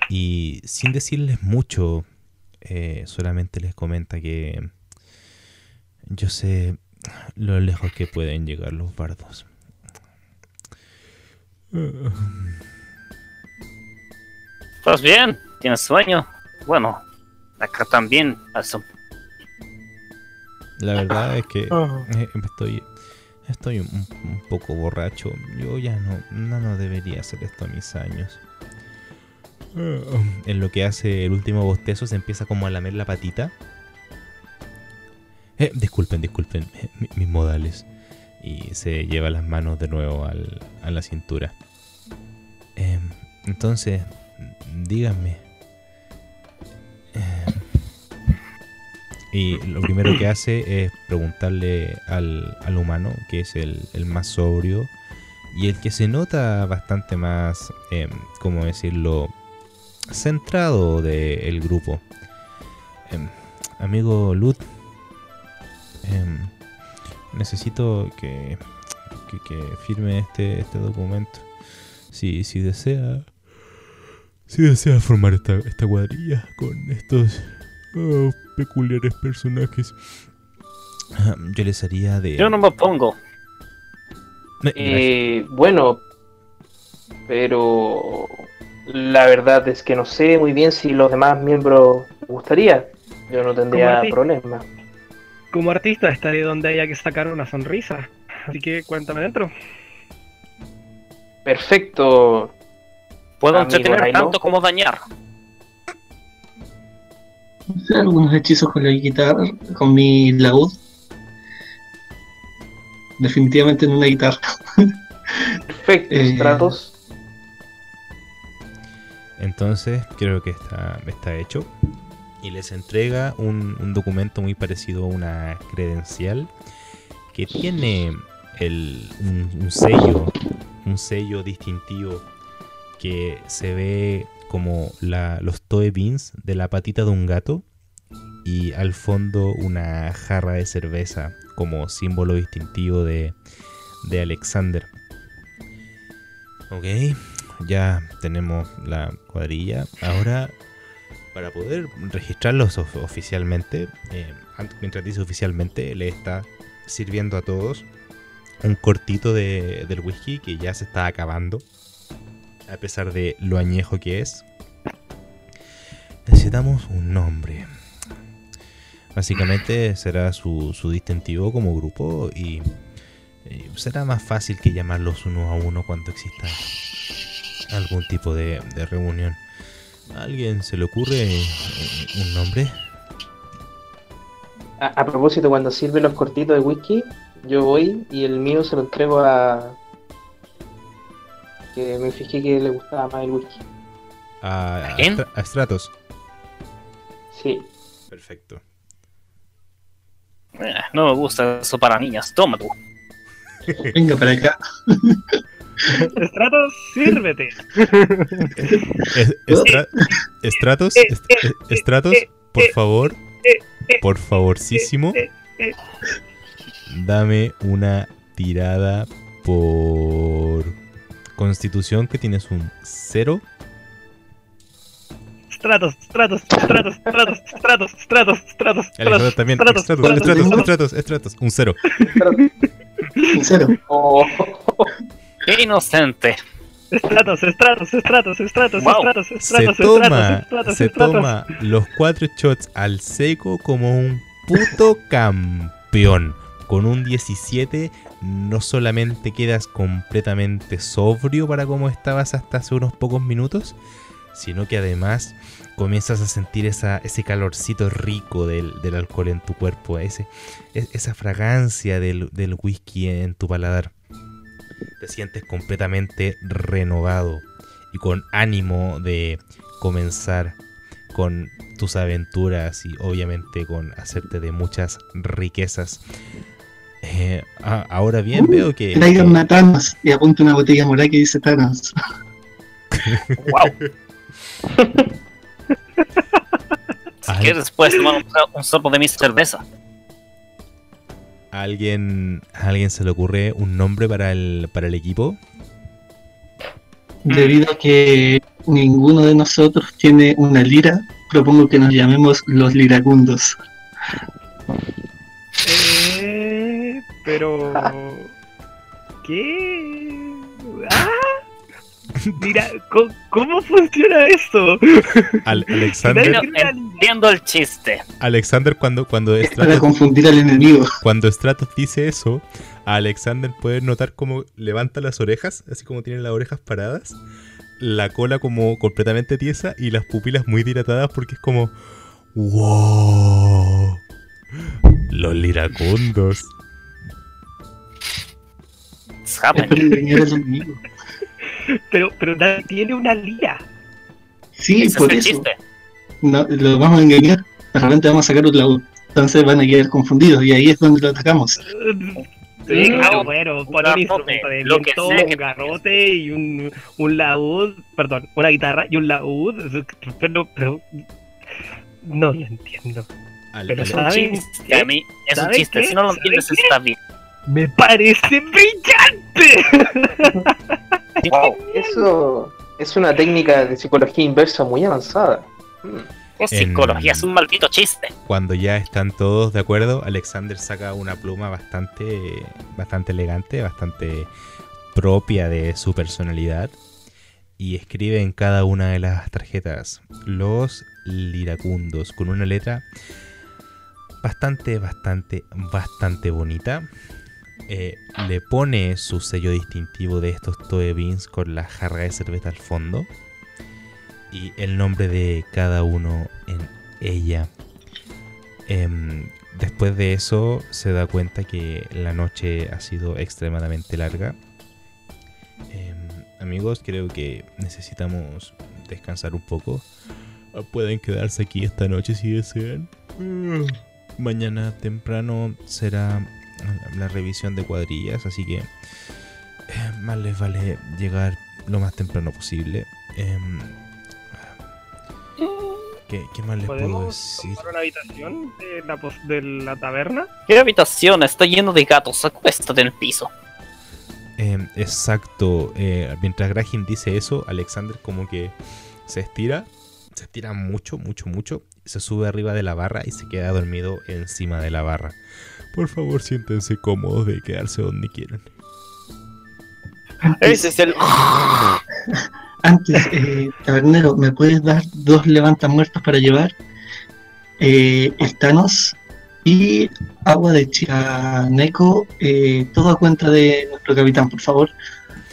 Y sin decirles mucho, eh, solamente les comenta que yo sé lo lejos que pueden llegar los bardos. ¿Estás bien? ¿Tienes sueño? Bueno, acá también. La verdad es que Ah. eh, estoy, estoy un, un poco borracho. Yo ya no, no, no debería hacer esto a mis años. En lo que hace el último bostezo se empieza como a lamer la patita. Eh, disculpen, disculpen, eh, mi- mis modales. y se lleva las manos de nuevo al- a la cintura. Em, entonces, díganme. em, y lo primero que hace es preguntarle al, al humano, que es el, el más sobrio y el que se nota bastante más, em, ¿cómo decirlo?, centrado del grupo. Em, amigo Lut, em, necesito que, que, que firme este, este documento. Si, si desea. Si desea formar esta, esta cuadrilla con estos oh, peculiares personajes, yo les haría de. Yo no me opongo. Eh, Eh, bueno, pero la verdad es que no sé muy bien si los demás miembros gustaría. Yo no tendría así? problema. Como artista estaré donde haya que sacar una sonrisa. Así que cuéntame dentro. Perfecto. Puedo entretener tanto como dañar. Hacer algunos hechizos con la guitarra, con mi laúd. Definitivamente en una guitarra. Perfecto, Eh, Stratos. Entonces, creo que está, está hecho. Y les entrega un, un documento muy parecido a una credencial que tiene el, un, un sello, un sello distintivo que se ve como la- los toe beans de la patita de un gato y al fondo una jarra de cerveza como símbolo distintivo de, de Alexander. Ok, ya tenemos la cuadrilla. Ahora, para poder registrarlos of- oficialmente, eh, mientras dice oficialmente, le está sirviendo a todos un cortito de- del whisky que ya se está acabando, a pesar de lo añejo que es. Necesitamos un nombre. Básicamente será su, su distintivo como grupo y eh, será más fácil que llamarlos uno a uno cuando exista algún tipo de, reunión. ¿A alguien se le ocurre eh, un nombre? A, a propósito, cuando sirve los cortitos de whisky, yo voy y el mío se lo entrego a. Que me fijé que le gustaba más el whisky. A, a, quién? A Stratos. Sí. Perfecto. Eh, no me gusta eso para niñas. Toma tú. Venga para acá. Stratos, sírvete. Es- Estra- Stratos, eh, est- eh, Stratos, por favor, por favorcísimo, dame una tirada por constitución que tienes un 0. Stratos, Stratos, Stratos, Stratos, Stratos, Stratos, Stratos, Alejandro también, Stratos, Stratos, Stratos, Stratos, Stratos. Stratos, Stratos, un 0. Sincero. Oh, Qué inocente. Stratos, Stratos, Stratos, Stratos, Wow. Stratos, Se Stratos, toma, se toma los cuatro shots al seco como un puto campeón. Con un 17 no solamente quedas completamente sobrio para como estabas hasta hace unos pocos minutos, sino que además comienzas a sentir ese calorcito rico del, alcohol en tu cuerpo, ese, es- esa fragancia del, del whisky en tu paladar. Te sientes completamente renovado y con ánimo de comenzar con tus aventuras y obviamente con hacerte de muchas riquezas. Eh, ah, ahora bien, veo que... Traigan a Thanos y apunta una botella morada que dice Thanos. Wow. Si Ay. quieres, puedes tomar un, un sorbo de mi cerveza. ¿A alguien, a alguien se le ocurre un nombre para el, para el equipo? Debido a que ninguno de nosotros tiene una lira, propongo que nos llamemos los liracundos. Eh, pero. ¿Qué? ¡Ah! Mira, ¿cómo, cómo funciona esto? Al- Alexander, entiendo el chiste. Alexander cuando, cuando, Es para Stratos, confundir al enemigo. cuando Stratos dice eso, a Alexander puede notar cómo levanta las orejas, así como tiene las orejas paradas, la cola como completamente tiesa y las pupilas muy dilatadas porque es como... ¡Wow! Los liracundos. Pero, pero nadie tiene una lira. Sí, Ese por es el eso. No, lo vamos a engañar. De repente vamos a sacar un laúd. Entonces van a quedar confundidos y ahí es donde lo atacamos. Sí, No, claro, bueno, por un garrote, instrumento de lo que viento, sea un que- garrote y un, un laúd, perdón, una guitarra y un laúd, pero, pero no lo entiendo. Pero Es un ¿Saben chiste, a mí es un ¿Saben chiste. qué? Si no lo ¿Saben entiendes, está bien. Me parece brillante. Wow. Eso es una técnica de psicología inversa muy avanzada. Mm. Es En- psicología, es un maldito chiste. Cuando ya están todos de acuerdo, Alexander saca una pluma bastante, bastante elegante, bastante propia de su personalidad y escribe en cada una de las tarjetas los liracundos con una letra bastante, bastante, bastante bonita. Eh, le pone su sello distintivo de estos Toe Beans con la jarra de cerveza al fondo y el nombre de cada uno en ella. Em, después de eso se da cuenta que la noche ha sido extremadamente larga. Em, amigos, creo que necesitamos descansar un poco. Ah, Pueden quedarse aquí esta noche si desean. Mañana temprano será la revisión de cuadrillas, así que eh, más les vale llegar lo más temprano posible. Em, ¿qué, qué más les puedo ¿Podemos decir? una habitación de la, de la taberna? ¿Qué habitación? Está lleno de gatos. Acuéstate en el piso. Em, exacto. eh, mientras Graham dice eso, Alexander como que se estira. Se estira mucho, mucho, mucho. Se sube arriba de la barra y se queda dormido encima de la barra. Por favor, siéntense cómodos de quedarse donde quieran. Ese es el. Antes, eh, tabernero, ¿me puedes dar dos levantamuertos para llevar? Eh, el Thanos y agua de Chianeco, eh, todo a cuenta de nuestro capitán, por favor.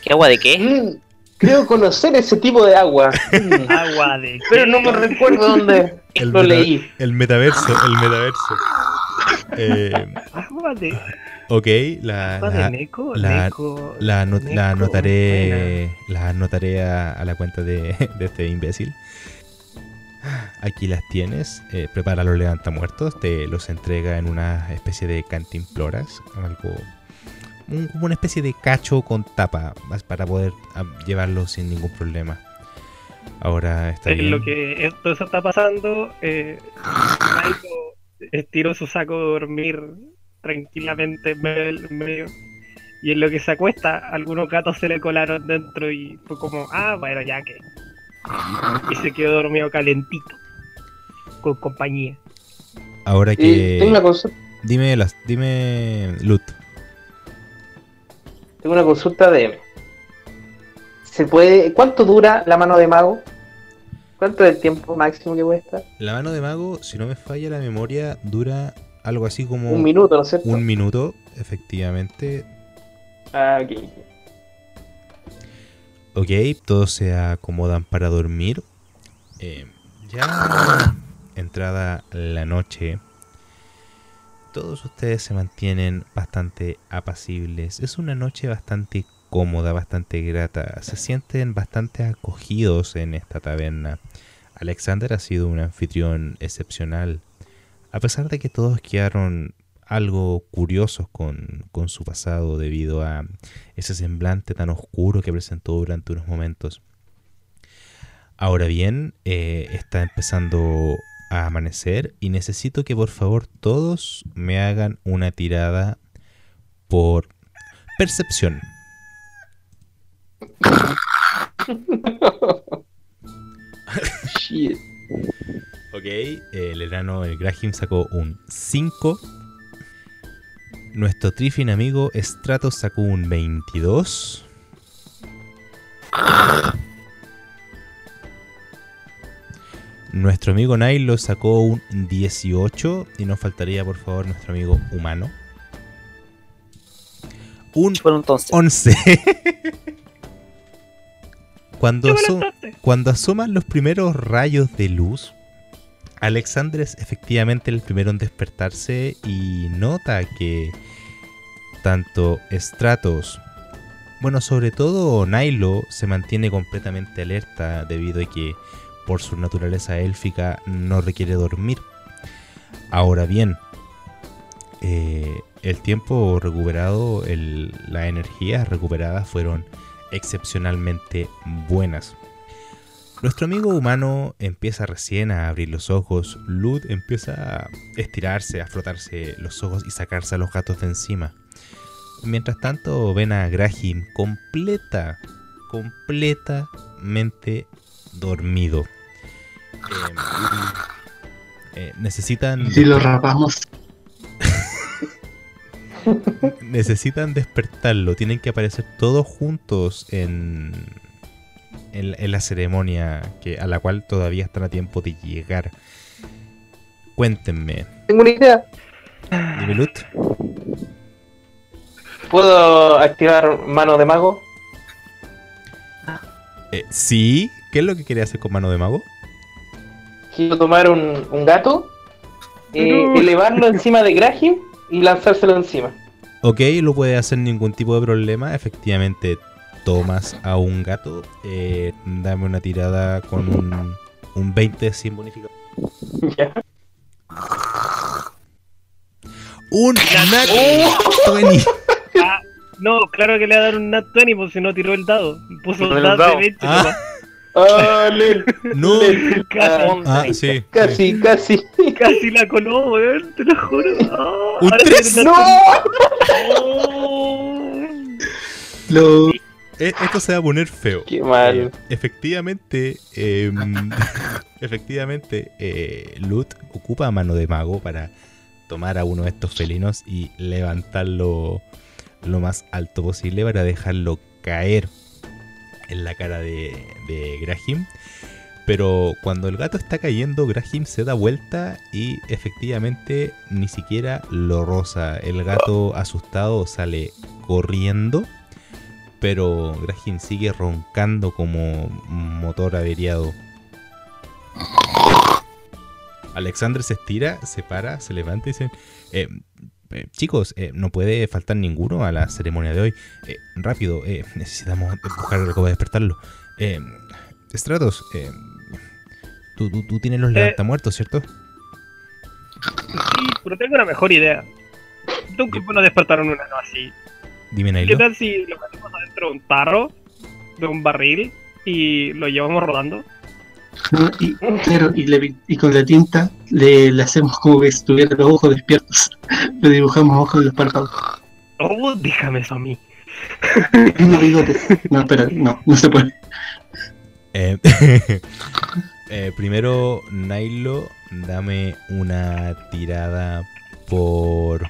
¿Qué agua de qué? Creo conocer ese tipo de agua, Agua de pero no me recuerdo dónde El lo meta- leí. El metaverso, el metaverso. Eh, agua de ok, la, agua la- de Neko, la- Neko- la anotaré, la anotaré a, a la cuenta de, de este imbécil. Aquí las tienes. eh, prepara los levantamuertos. Te los entrega en una especie de cantimploras. Algo. Un- como una especie de cacho con tapa. Para poder ah, llevarlo sin ningún problema. Ahora está En bien. lo que esto eso está pasando, eh, Maiko estiró su saco de dormir tranquilamente en medio, del- en medio. Y en lo que se acuesta, algunos gatos se le colaron dentro y fue como, ah, bueno, ya que. Y se quedó dormido calentito, con compañía. Ahora que. tengo una consulta, Dime las. Dime. Loot. Tengo una consulta de ¿Se puede, ¿Cuánto dura la mano de mago? ¿Cuánto es el tiempo máximo que puede estar? La mano de mago, si no me falla la memoria, dura algo así como. Un minuto, ¿no es cierto? Un minuto, efectivamente. Ah, ok. Ok, todos se acomodan para dormir. Eh, ya entrada la noche, todos ustedes se mantienen bastante apacibles. Es una noche bastante cómoda, bastante grata. Se sienten bastante acogidos en esta taberna. Alexander ha sido un anfitrión excepcional. A pesar de que todos quedaron algo curiosos con, con su pasado debido a ese semblante tan oscuro que presentó durante unos momentos. Ahora bien, eh, está empezando a amanecer y necesito que por favor todos me hagan una tirada por percepción. Shit. Ok, el enano, el Graham sacó un 5. Nuestro Trifin amigo Stratos sacó un 22. Nuestro amigo Nailo sacó un 18. Y nos faltaría, por favor, nuestro amigo humano. Un Bueno, entonces. 11. Cuando, cuando asoman los primeros rayos de luz, Alexander es efectivamente el primero en despertarse y nota que tanto Stratos bueno, sobre todo Nilo se mantiene completamente alerta debido a que por su naturaleza élfica no requiere dormir. Ahora bien, eh, el tiempo recuperado, el- las energías recuperadas fueron excepcionalmente buenas. Nuestro amigo humano empieza recién a abrir los ojos. Lud empieza a estirarse, a frotarse los ojos y sacarse a los gatos de encima. Mientras tanto, ven a Grahim completa, completamente dormido. Em, eh, necesitan, si lo rapamos, necesitan despertarlo. Tienen que aparecer todos juntos en, en, la- en la ceremonia que, a la cual todavía están a tiempo de llegar. Cuéntenme, Tengo una idea. dime Lut. ¿Puedo activar mano de mago? Eh, sí, ¿qué es lo que quería hacer con mano de mago? Quiero tomar un, un gato, eh, No. elevarlo encima de Graham y lanzárselo encima. Ok, no puede hacer ningún tipo de problema. Efectivamente, tomas a un gato. eh, dame una tirada con un, un 20 sin bonificador. Ya. ¡Un nat 20! Ah, no, claro que le va a dar un Nat 20, pues si no tiró el dado. Puso el dado dado. de 20 Ah. Ah, Lel, ¡No! Lel. Casi. Ah, Ah, sí. sí. Casi, casi. Casi la coló, weón, te lo juro. Ah, Un ahora tres. tiene ¡No! Nat 20. Oh. lo, Eh, Esto se va a poner feo. Qué mal. Eh, efectivamente, em, efectivamente, eh, Lut ocupa mano de mago para tomar a uno de estos felinos y levantarlo lo más alto posible para dejarlo caer en la cara de, de. Pero cuando el gato está cayendo, Grahim se da vuelta y efectivamente ni siquiera lo roza. El gato asustado sale corriendo pero Graham sigue roncando como motor averiado. Alexander se estira, se para, se levanta y dice: "Eh, eh, Chicos, eh, no puede faltar ninguno a la ceremonia de hoy. Eh, rápido, eh, necesitamos buscar algo para despertarlo. Eh, Stratos, eh, tú, tú- tú tienes los levantamuertos, ¿cierto? Sí, pero tengo una mejor idea. ¿Tú qué no despertaron una no así? Dime, ¿Qué Nailo. tal si lo metemos adentro de un tarro, de un barril, y lo llevamos rodando? ¿No? y, claro, y, le- y con la tinta le, le hacemos como que estuviera los ojos despiertos. Le dibujamos ojos en los párpados. Oh, déjame eso a mí. Bigotes. No, espera, no, no se puede. Eh, eh, primero, Nailo, dame una tirada por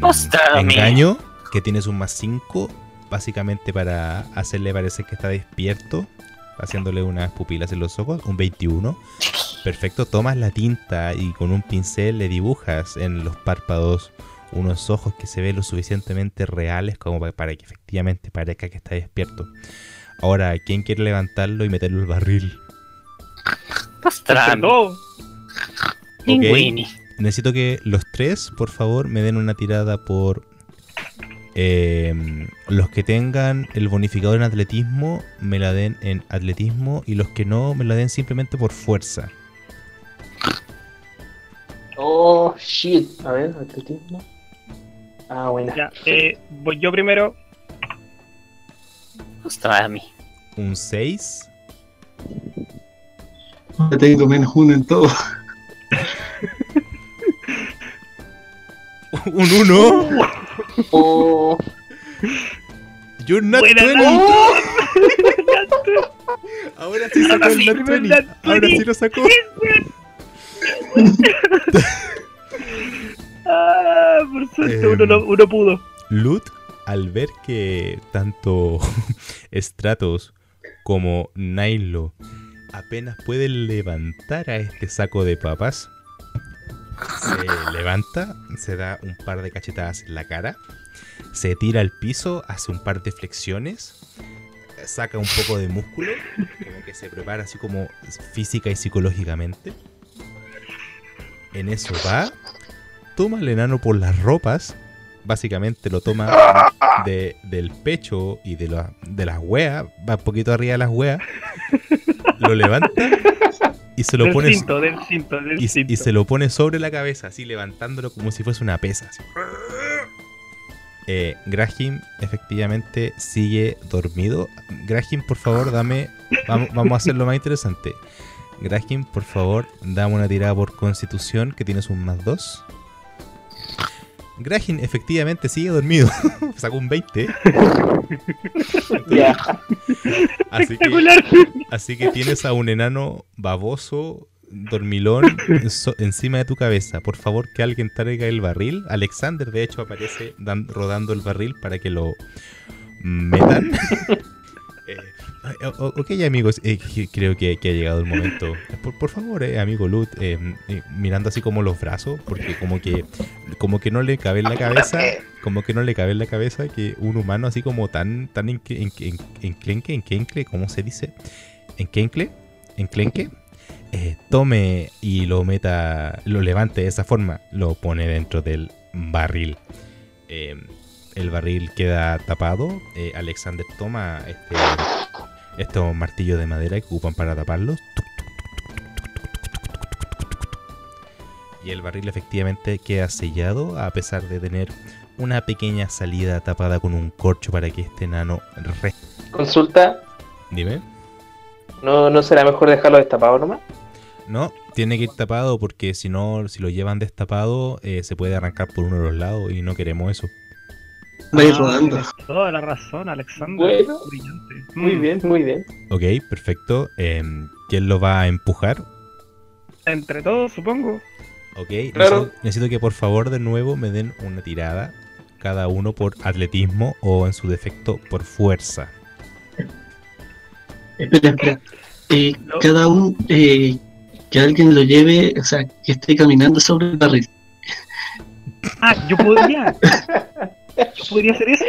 Ostras, engaño, que tienes un más 5, básicamente para hacerle parecer que está despierto, haciéndole unas pupilas en los ojos, un 21. Perfecto, tomas la tinta y con un pincel le dibujas en los párpados unos ojos que se ven lo suficientemente reales como pa- para que efectivamente parezca que está despierto. Ahora, ¿quién quiere levantarlo y meterlo al barril? Pastrami. No, Linguini. Necesito que los tres, por favor, me den una tirada por eh, los que tengan el bonificador en atletismo, me la den en atletismo y los que no, me la den simplemente por fuerza. Oh, shit. A ver, atletismo. Ah, buena. ya, eh, voy yo primero. Pastrami. Un 6. Ya tengo menos uno en todo. Un 1. Oh, You're not Buena 20. Ahora sí sacó Ahora el sí, not primer 20. nat Ahora 20. sí lo sacó. Ah, por suerte uno, no- uno pudo. Lut, al ver que tanto Stratos como Nailo apenas pueden levantar a este saco de papas, se levanta, se da un par de cachetadas en la cara, se tira al piso, hace un par de flexiones, saca un poco de músculo, como que se prepara así como física y psicológicamente. En eso va, toma al enano por las ropas, básicamente lo toma de- del pecho y de, la- de las weas, va un poquito arriba de las weas, lo levanta y se lo del pone cinto, del cinto, del y, cinto. y se lo pone sobre la cabeza, así levantándolo como si fuese una pesa. así. Eh, Graham efectivamente sigue dormido. Graham, por favor, dame. Vamos, vamos a hacerlo más interesante. Graham, por favor, dame una tirada por constitución que tienes un más 2. Graham efectivamente sigue dormido. Sacó un 20. Ya. Así que, Espectacular. Así que tienes a un enano baboso, dormilón, so- encima de tu cabeza. Por favor, que alguien traiga el barril. Alexander, de hecho, aparece dan- rodando el barril para que lo metan. Ok, amigos, eh, que- creo que, que ha llegado el momento. Por, por favor, eh, amigo Lut, eh, eh, mirando así como los brazos, porque como que, como que no le cabe en la cabeza, como que no le cabe en la cabeza que un humano así como tan, tan en, en, en, enclenque, enquencle, ¿cómo se dice? Enclenque, eh, tome y lo meta, lo levante de esa forma, lo pone dentro del barril. Eh, el barril queda tapado. eh, Alexander toma este, estos martillos de madera que ocupan para taparlos. Y el barril efectivamente queda sellado a pesar de tener una pequeña salida tapada con un corcho para que este enano... re- Consulta, Dime. ¿no, ¿no será mejor dejarlo destapado nomás? No, tiene que ir tapado porque si no, si lo llevan destapado, eh, se puede arrancar por uno de los lados y no queremos eso. Va a ir Ah, rodando. tienes Toda la razón, Alexander. Bueno. Brillante. Muy Mm. bien, muy bien. Ok, perfecto. Em, ¿Quién lo va a empujar? Entre todos, supongo. Ok, Claro. necesito, necesito que por favor de nuevo me den una tirada, cada uno por atletismo o en su defecto por fuerza. Espera, espera. Eh, No. Cada uno, eh, que alguien lo lleve, o sea, que esté caminando sobre el barril. Ah, yo podría. podría hacer eso.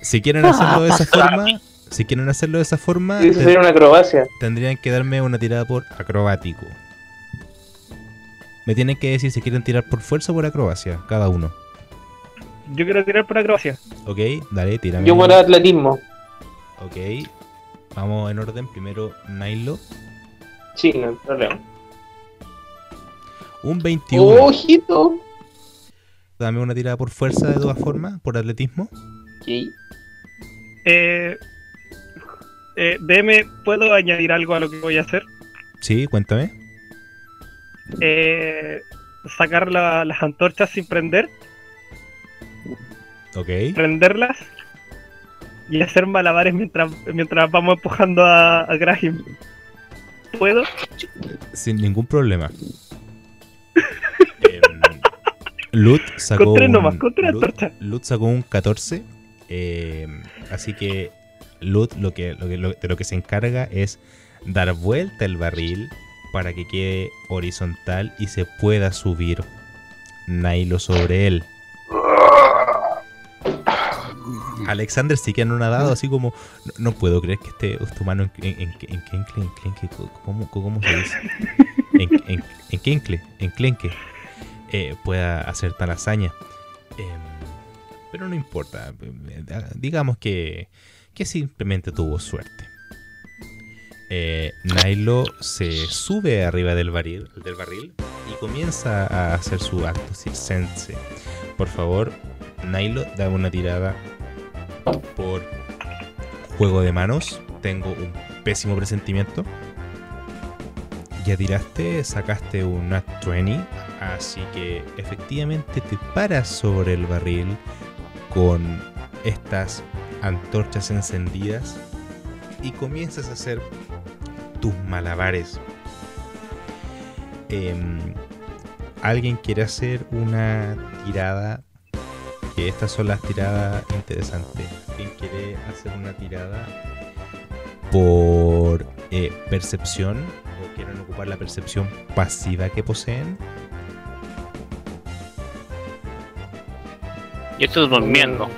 Si quieren hacerlo de esa forma, si quieren hacerlo de esa forma, Eso te- sería una acrobacia. tendrían que darme una tirada por acrobático. Me tienen que decir si quieren tirar por fuerza o por acrobacia, cada uno. Yo quiero tirar por acrobacia. Ok, dale, tírame. Yo por atletismo. Ok, vamos en orden. Primero, Nailo. Sí, no hay problema. Un 21. ¡Oh, ojito! Dame una tirada por fuerza de todas formas, por atletismo. Ok. Eh, eh, DM, ¿puedo añadir algo a lo que voy a hacer? Sí, cuéntame. Eh, sacar la- las antorchas sin prender, Ok. prenderlas y hacer malabares mientras, mientras vamos empujando a, a Graham. ¿Puedo? Sin ningún problema. Lut sacó Con tres un, nomás, con tres Lut-. Lut sacó un 14. em, así que Lut lo que, lo que- lo- de lo que se encarga es dar vuelta el barril para que quede horizontal y se pueda subir Nailo sobre él. Alexander sí que han nadado así como no, no puedo creer que este, este humano en, en, en, ¿cómo, cómo se dice? En, en, eh, pueda hacer tal hazaña. Em, pero no importa, digamos que, que simplemente tuvo suerte. Eh, Nailo se sube arriba del barril, del barril y comienza a hacer su acto circense. Por favor, Nailo, dame una tirada por juego de manos. Tengo un pésimo presentimiento. Ya tiraste, sacaste un Nat 20, así que efectivamente te paras sobre el barril con estas antorchas encendidas y comienzas a hacer tus malabares. Em, ¿Alguien quiere hacer una tirada? Que estas son las tiradas interesantes. ¿Alguien quiere hacer una tirada por eh, percepción? ¿O quieren ocupar la percepción pasiva que poseen? Yo estoy durmiendo.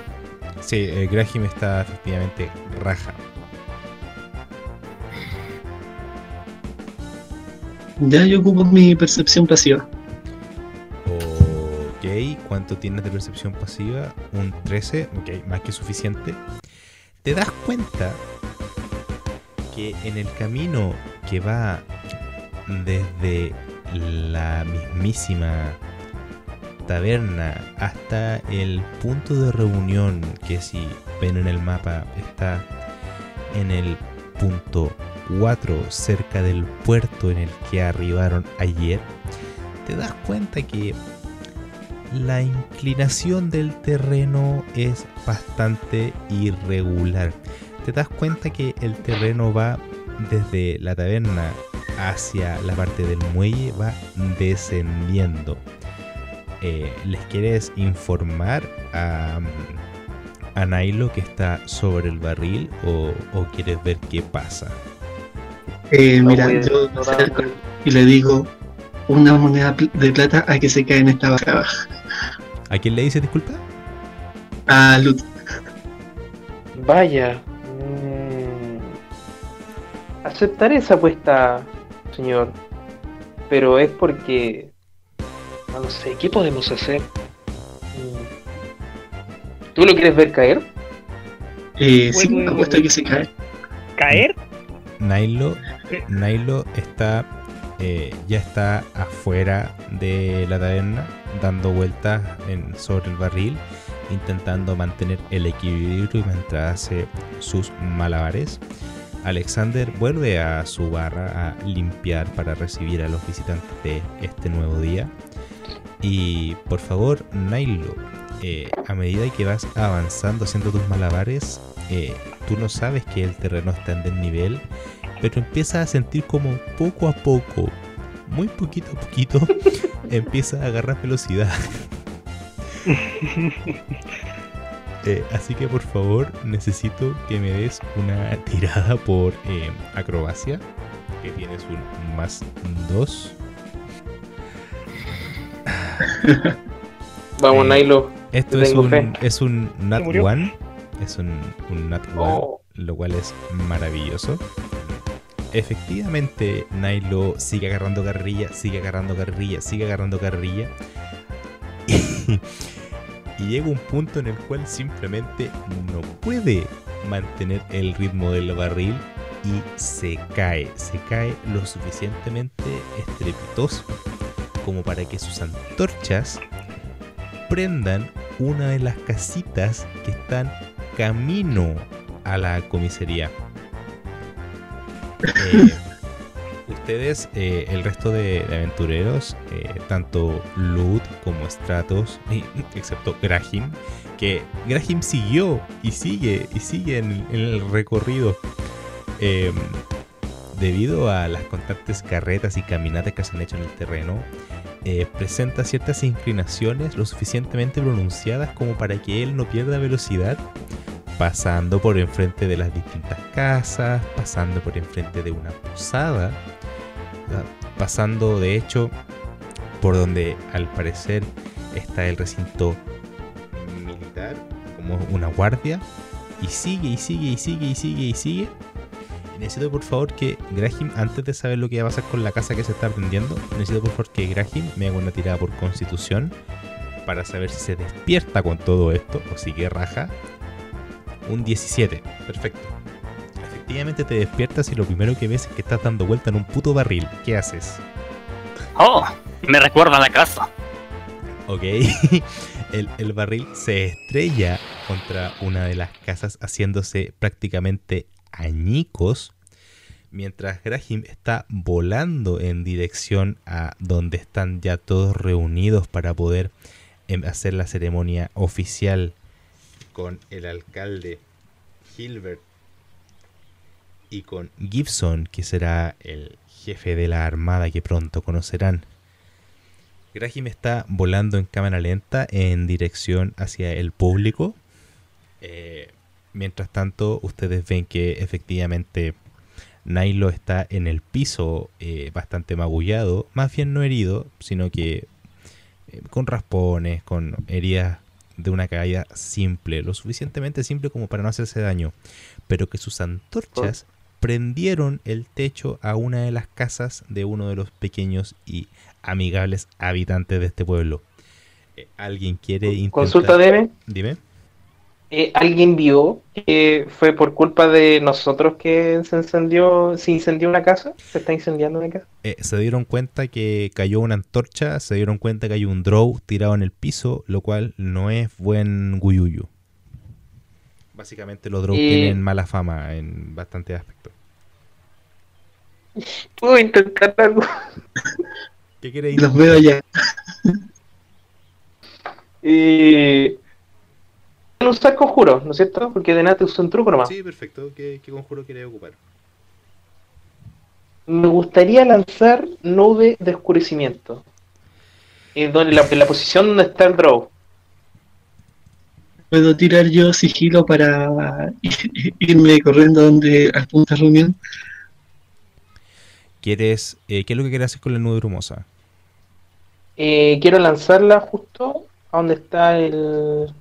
Sí, eh, Graham está efectivamente raja. Ya yo ocupo mi percepción pasiva. Ok. ¿cuánto tienes de percepción pasiva? Un 13, ok, más que suficiente. Te das cuenta que en el camino que va desde la mismísima taberna hasta el punto de reunión que si ven en el mapa está en el punto 4 cerca del puerto en el que arribaron ayer, te das cuenta que la inclinación del terreno es bastante irregular. Te das cuenta que el terreno va desde la taberna hacia la parte del muelle, va descendiendo. Eh, ¿Les quieres informar a, a Nailo que está sobre el barril o, o quieres ver qué pasa? Eh, mira, yo me ignorar. acerco y le digo una moneda de plata a que se cae en esta barra. ¿A quién le dice disculpa? A Lut. Vaya. mm, aceptaré esa apuesta, señor. Pero es porque... No sé, ¿qué podemos hacer? Mm, ¿Tú lo quieres ver caer? Eh, sí, Bueno, apuesto a que se cae. ¿Caer? Nailo, Nailo está eh, ya está afuera de la taberna dando vueltas en- sobre el barril intentando mantener el equilibrio mientras hace sus malabares. Alexander vuelve a su barra a limpiar para recibir a los visitantes de este nuevo día. Y por favor, Nailo, eh, a medida que vas avanzando haciendo tus malabares, eh, tú no sabes que el terreno está en desnivel, pero empiezas a sentir como poco a poco, muy poquito a poquito, empieza a agarrar velocidad. Eh, así que por favor necesito que me des una tirada por acrobacia, que tienes un más 2. Vamos, Eh, Nailo. Esto es un, fe. es un Nat? One. Es un, un Nat One, Oh. lo cual es maravilloso. Efectivamente, Nailo sigue agarrando carrilla, sigue agarrando carrilla, sigue agarrando carrilla. Y, y llega un punto en el cual simplemente no puede mantener el ritmo del barril y se cae. Se cae lo suficientemente estrepitoso como para que sus antorchas prendan una de las casitas que están camino a la comisaría. Eh, ustedes, eh, el resto de, de aventureros, eh, tanto Lud como Stratos, excepto Grahim, que Grahim siguió y sigue y sigue en, en el recorrido. debido a las constantes carretas y caminatas que se han hecho en el terreno, eh, presenta ciertas inclinaciones lo suficientemente pronunciadas como para que él no pierda velocidad, pasando por enfrente de las distintas casas, pasando por enfrente de una posada, ah, pasando de hecho por donde al parecer está el recinto militar, como una guardia, y sigue y sigue y sigue y sigue y sigue. Necesito por favor que Graham, antes de saber lo que va a pasar con la casa que se está prendiendo, necesito por favor que Graham me haga una tirada por constitución para saber si se despierta con todo esto o sigue raja. Un 17, perfecto. Efectivamente te despiertas y lo primero que ves es que estás dando vuelta en un puto barril. ¿Qué haces? Oh, me recuerda a la casa. Ok. El, el barril se estrella contra una de las casas haciéndose prácticamente añicos. Mientras Graham está volando en dirección a donde están ya todos reunidos para poder em, hacer la ceremonia oficial con el alcalde Hilbert y con Gibson, que será el jefe de la armada que pronto conocerán. Graham está volando en cámara lenta en dirección hacia el público. Eh, mientras tanto, ustedes ven que efectivamente Nailo está en el piso eh, bastante magullado, más bien no herido, sino que eh, con raspones, con heridas de una caída simple, lo suficientemente simple como para no hacerse daño, pero que sus antorchas prendieron el techo a una de las casas de uno de los pequeños y amigables habitantes de este pueblo. Eh, ¿Alguien quiere intentar? Consulta DM. Dime. Eh, ¿Alguien vio que fue por culpa de nosotros que se encendió, se incendió una casa? ¿Se está incendiando una casa? Eh, se dieron cuenta que cayó una antorcha, se dieron cuenta que hay un drow tirado en el piso, lo cual no es buen guyuyu. Básicamente los drows Y- tienen mala fama en bastantes aspectos. Puedo intentar algo. ¿Qué queréis? Los veo allá. Eh, no usar conjuro, ¿no es cierto? Porque de nada te usó un truco nomás. Sí, perfecto. ¿Qué, qué conjuro queréis ocupar? Me gustaría lanzar nube de oscurecimiento. En, donde, la, en la posición donde está el draw. ¿Puedo tirar yo sigilo para irme corriendo donde al punto de reunión? ¿Quieres, eh, ¿Qué es lo que quieres hacer con la nube brumosa? Eh, quiero lanzarla justo a donde está el.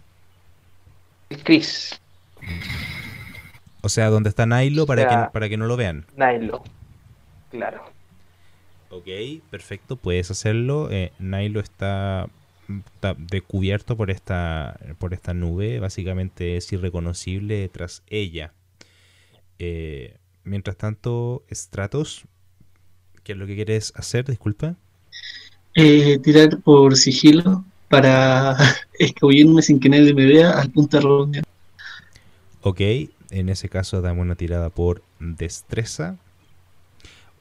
Chris. O sea, ¿dónde está Nilo para, sea- que, para que no lo vean? Nilo. Claro. Ok, perfecto, puedes hacerlo. Eh, Nilo está, está descubierto por esta, por esta nube, básicamente es irreconocible tras ella. Eh, mientras tanto, Stratos, ¿qué es lo que quieres hacer? Disculpa. Eh, tirar por sigilo para escabullirme sin que nadie me vea al punto de reunión. Ok, en ese caso damos una tirada por destreza.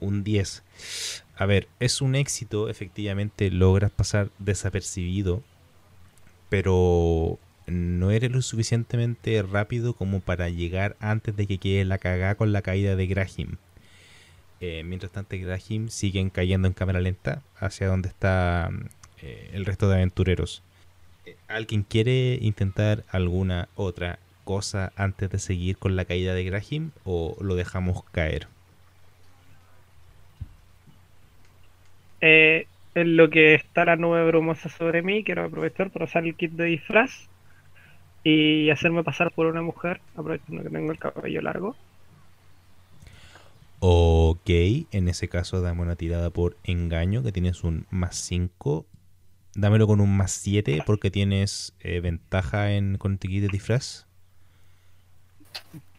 Un 10. A ver, es un éxito, efectivamente logras pasar desapercibido, pero no eres lo suficientemente rápido como para llegar antes de que quede la cagada con la caída de Graham. Eh, mientras tanto, Graham siguen cayendo en cámara lenta hacia donde está eh, el resto de aventureros. Eh, ¿Alguien quiere intentar alguna otra cosa antes de seguir con la caída de Graham o lo dejamos caer? Eh, en lo que está la nube brumosa sobre mí, quiero aprovechar para usar el kit de disfraz y hacerme pasar por una mujer, aprovechando que tengo el cabello largo. Ok, en ese caso dame una tirada por engaño, que tienes un más 5. Dámelo con un más 7 porque tienes eh, ventaja en con tu kit de disfraz.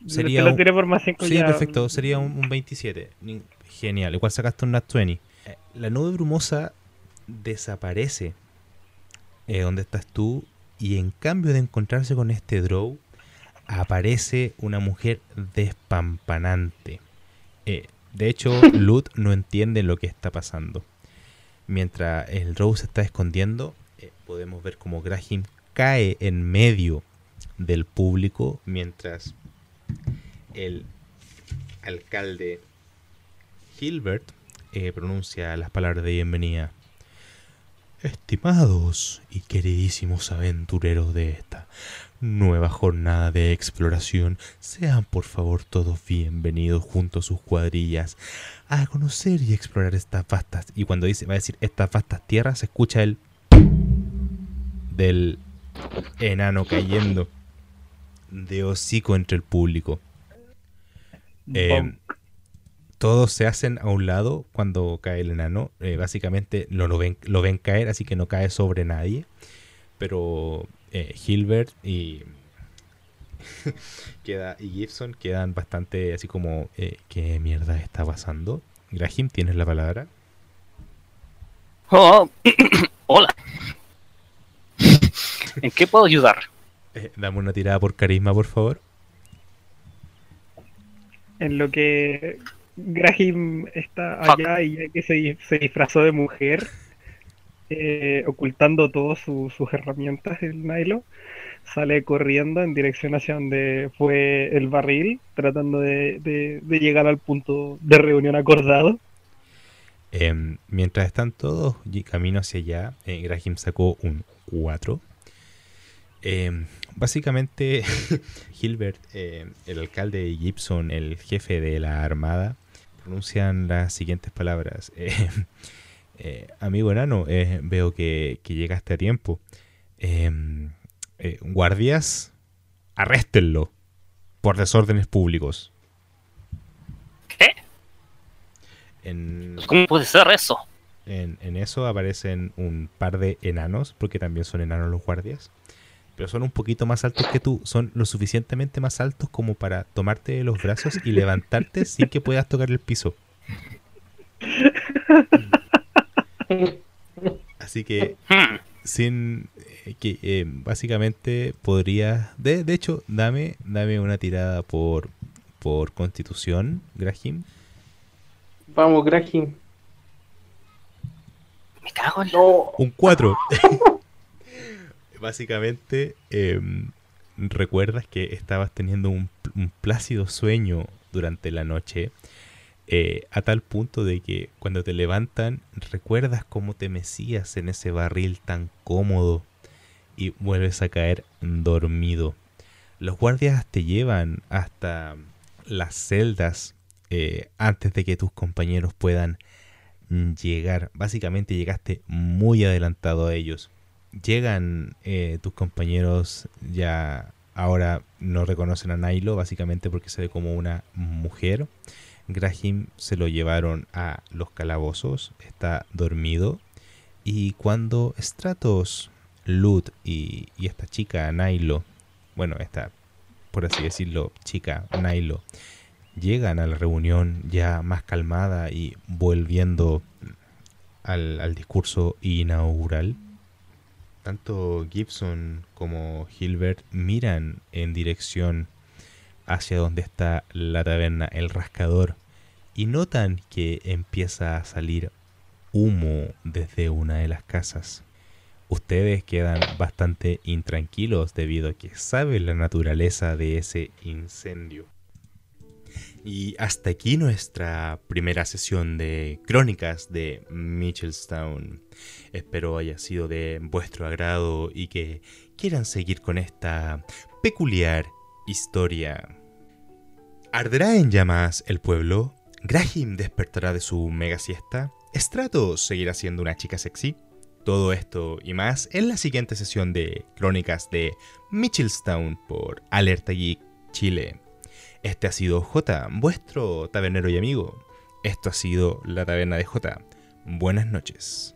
Sería Te lo un- tiré por más 5 Sí, perfecto, sería un, un 27. Ni- Genial, igual sacaste un nat 20. Eh, La nube brumosa desaparece eh, donde estás tú y en cambio de encontrarse con este draw, aparece una mujer despampanante. Eh, de hecho, Lut no entiende lo que está pasando. Mientras el draw se está escondiendo, eh, podemos ver como Graham cae en medio del público mientras el alcalde Gilbert eh, pronuncia las palabras de bienvenida. Estimados y queridísimos aventureros de esta nueva jornada de exploración, sean por favor todos bienvenidos junto a sus cuadrillas a conocer y explorar estas vastas. Y cuando dice, va a decir estas vastas tierras, se escucha el del enano cayendo de hocico entre el público. Eh, todos se hacen a un lado cuando cae el enano. Eh, básicamente lo, lo ven, lo ven caer, así que no cae sobre nadie. Pero eh, Hilbert y, queda, y Gibson quedan bastante así como, eh, ¿qué mierda está pasando? Graham, tienes la palabra. Oh, hola. ¿En qué puedo ayudar? Eh, dame una tirada por carisma, por favor. En lo que Graham está Fuck. allá y ya que se, se disfrazó de mujer, eh, ocultando todas su- sus herramientas, el Nilo, sale corriendo en dirección hacia donde fue el barril, tratando de, llegar al punto de reunión acordado. Em, mientras están todos camino hacia allá, eh, Graham sacó un 4. Em, básicamente, Gilbert, eh, el alcalde de Gibson, el jefe de la armada, pronuncian las siguientes palabras. Eh, amigo enano, eh, veo que, que llegaste a tiempo. Em, eh, guardias, arréstenlo por desórdenes públicos. ¿Qué? En, ¿Cómo puede ser eso? En, en eso aparecen un par de enanos, porque también son enanos los guardias. Pero son un poquito más altos que tú. Son lo suficientemente más altos como para tomarte de los brazos y levantarte sin que puedas tocar el piso. Así que sin eh, que eh, básicamente podrías de, de hecho dame dame una tirada por por constitución Grahim Vamos, Graham. Me cago en la... No. un 4 básicamente em, recuerdas que estabas teniendo un, un plácido sueño durante la noche eh, a tal punto de que cuando te levantan recuerdas cómo te mecías en ese barril tan cómodo y vuelves a caer dormido. Los guardias te llevan hasta las celdas eh, antes de que tus compañeros puedan llegar. Básicamente llegaste muy adelantado a ellos. Llegan eh, tus compañeros ya ahora no reconocen a Nailo básicamente porque se ve como una mujer. Grahim se lo llevaron a los calabozos, está dormido. Y cuando Stratos, Lut y, y esta chica, Nailo, bueno, esta, por así decirlo, chica, Nailo, llegan a la reunión ya más calmada y volviendo al, al discurso inaugural, tanto Gibson como Hilbert miran en dirección hacia donde está la taberna, el rascador, y notan que empieza a salir humo desde una de las casas. Ustedes quedan bastante intranquilos debido a que saben la naturaleza de ese incendio. Y hasta aquí nuestra primera sesión de crónicas de Mitchellstown. Espero haya sido de vuestro agrado y que quieran seguir con esta peculiar historia. ¿Arderá en llamas el pueblo? ¿Graham despertará de su mega siesta? ¿Stratos seguirá siendo una chica sexy? Todo esto y más en la siguiente sesión de Crónicas de Mitchellstown por Alerta Geek Chile. Este ha sido J, vuestro tabernero y amigo. Esto ha sido la taberna de J. Buenas noches.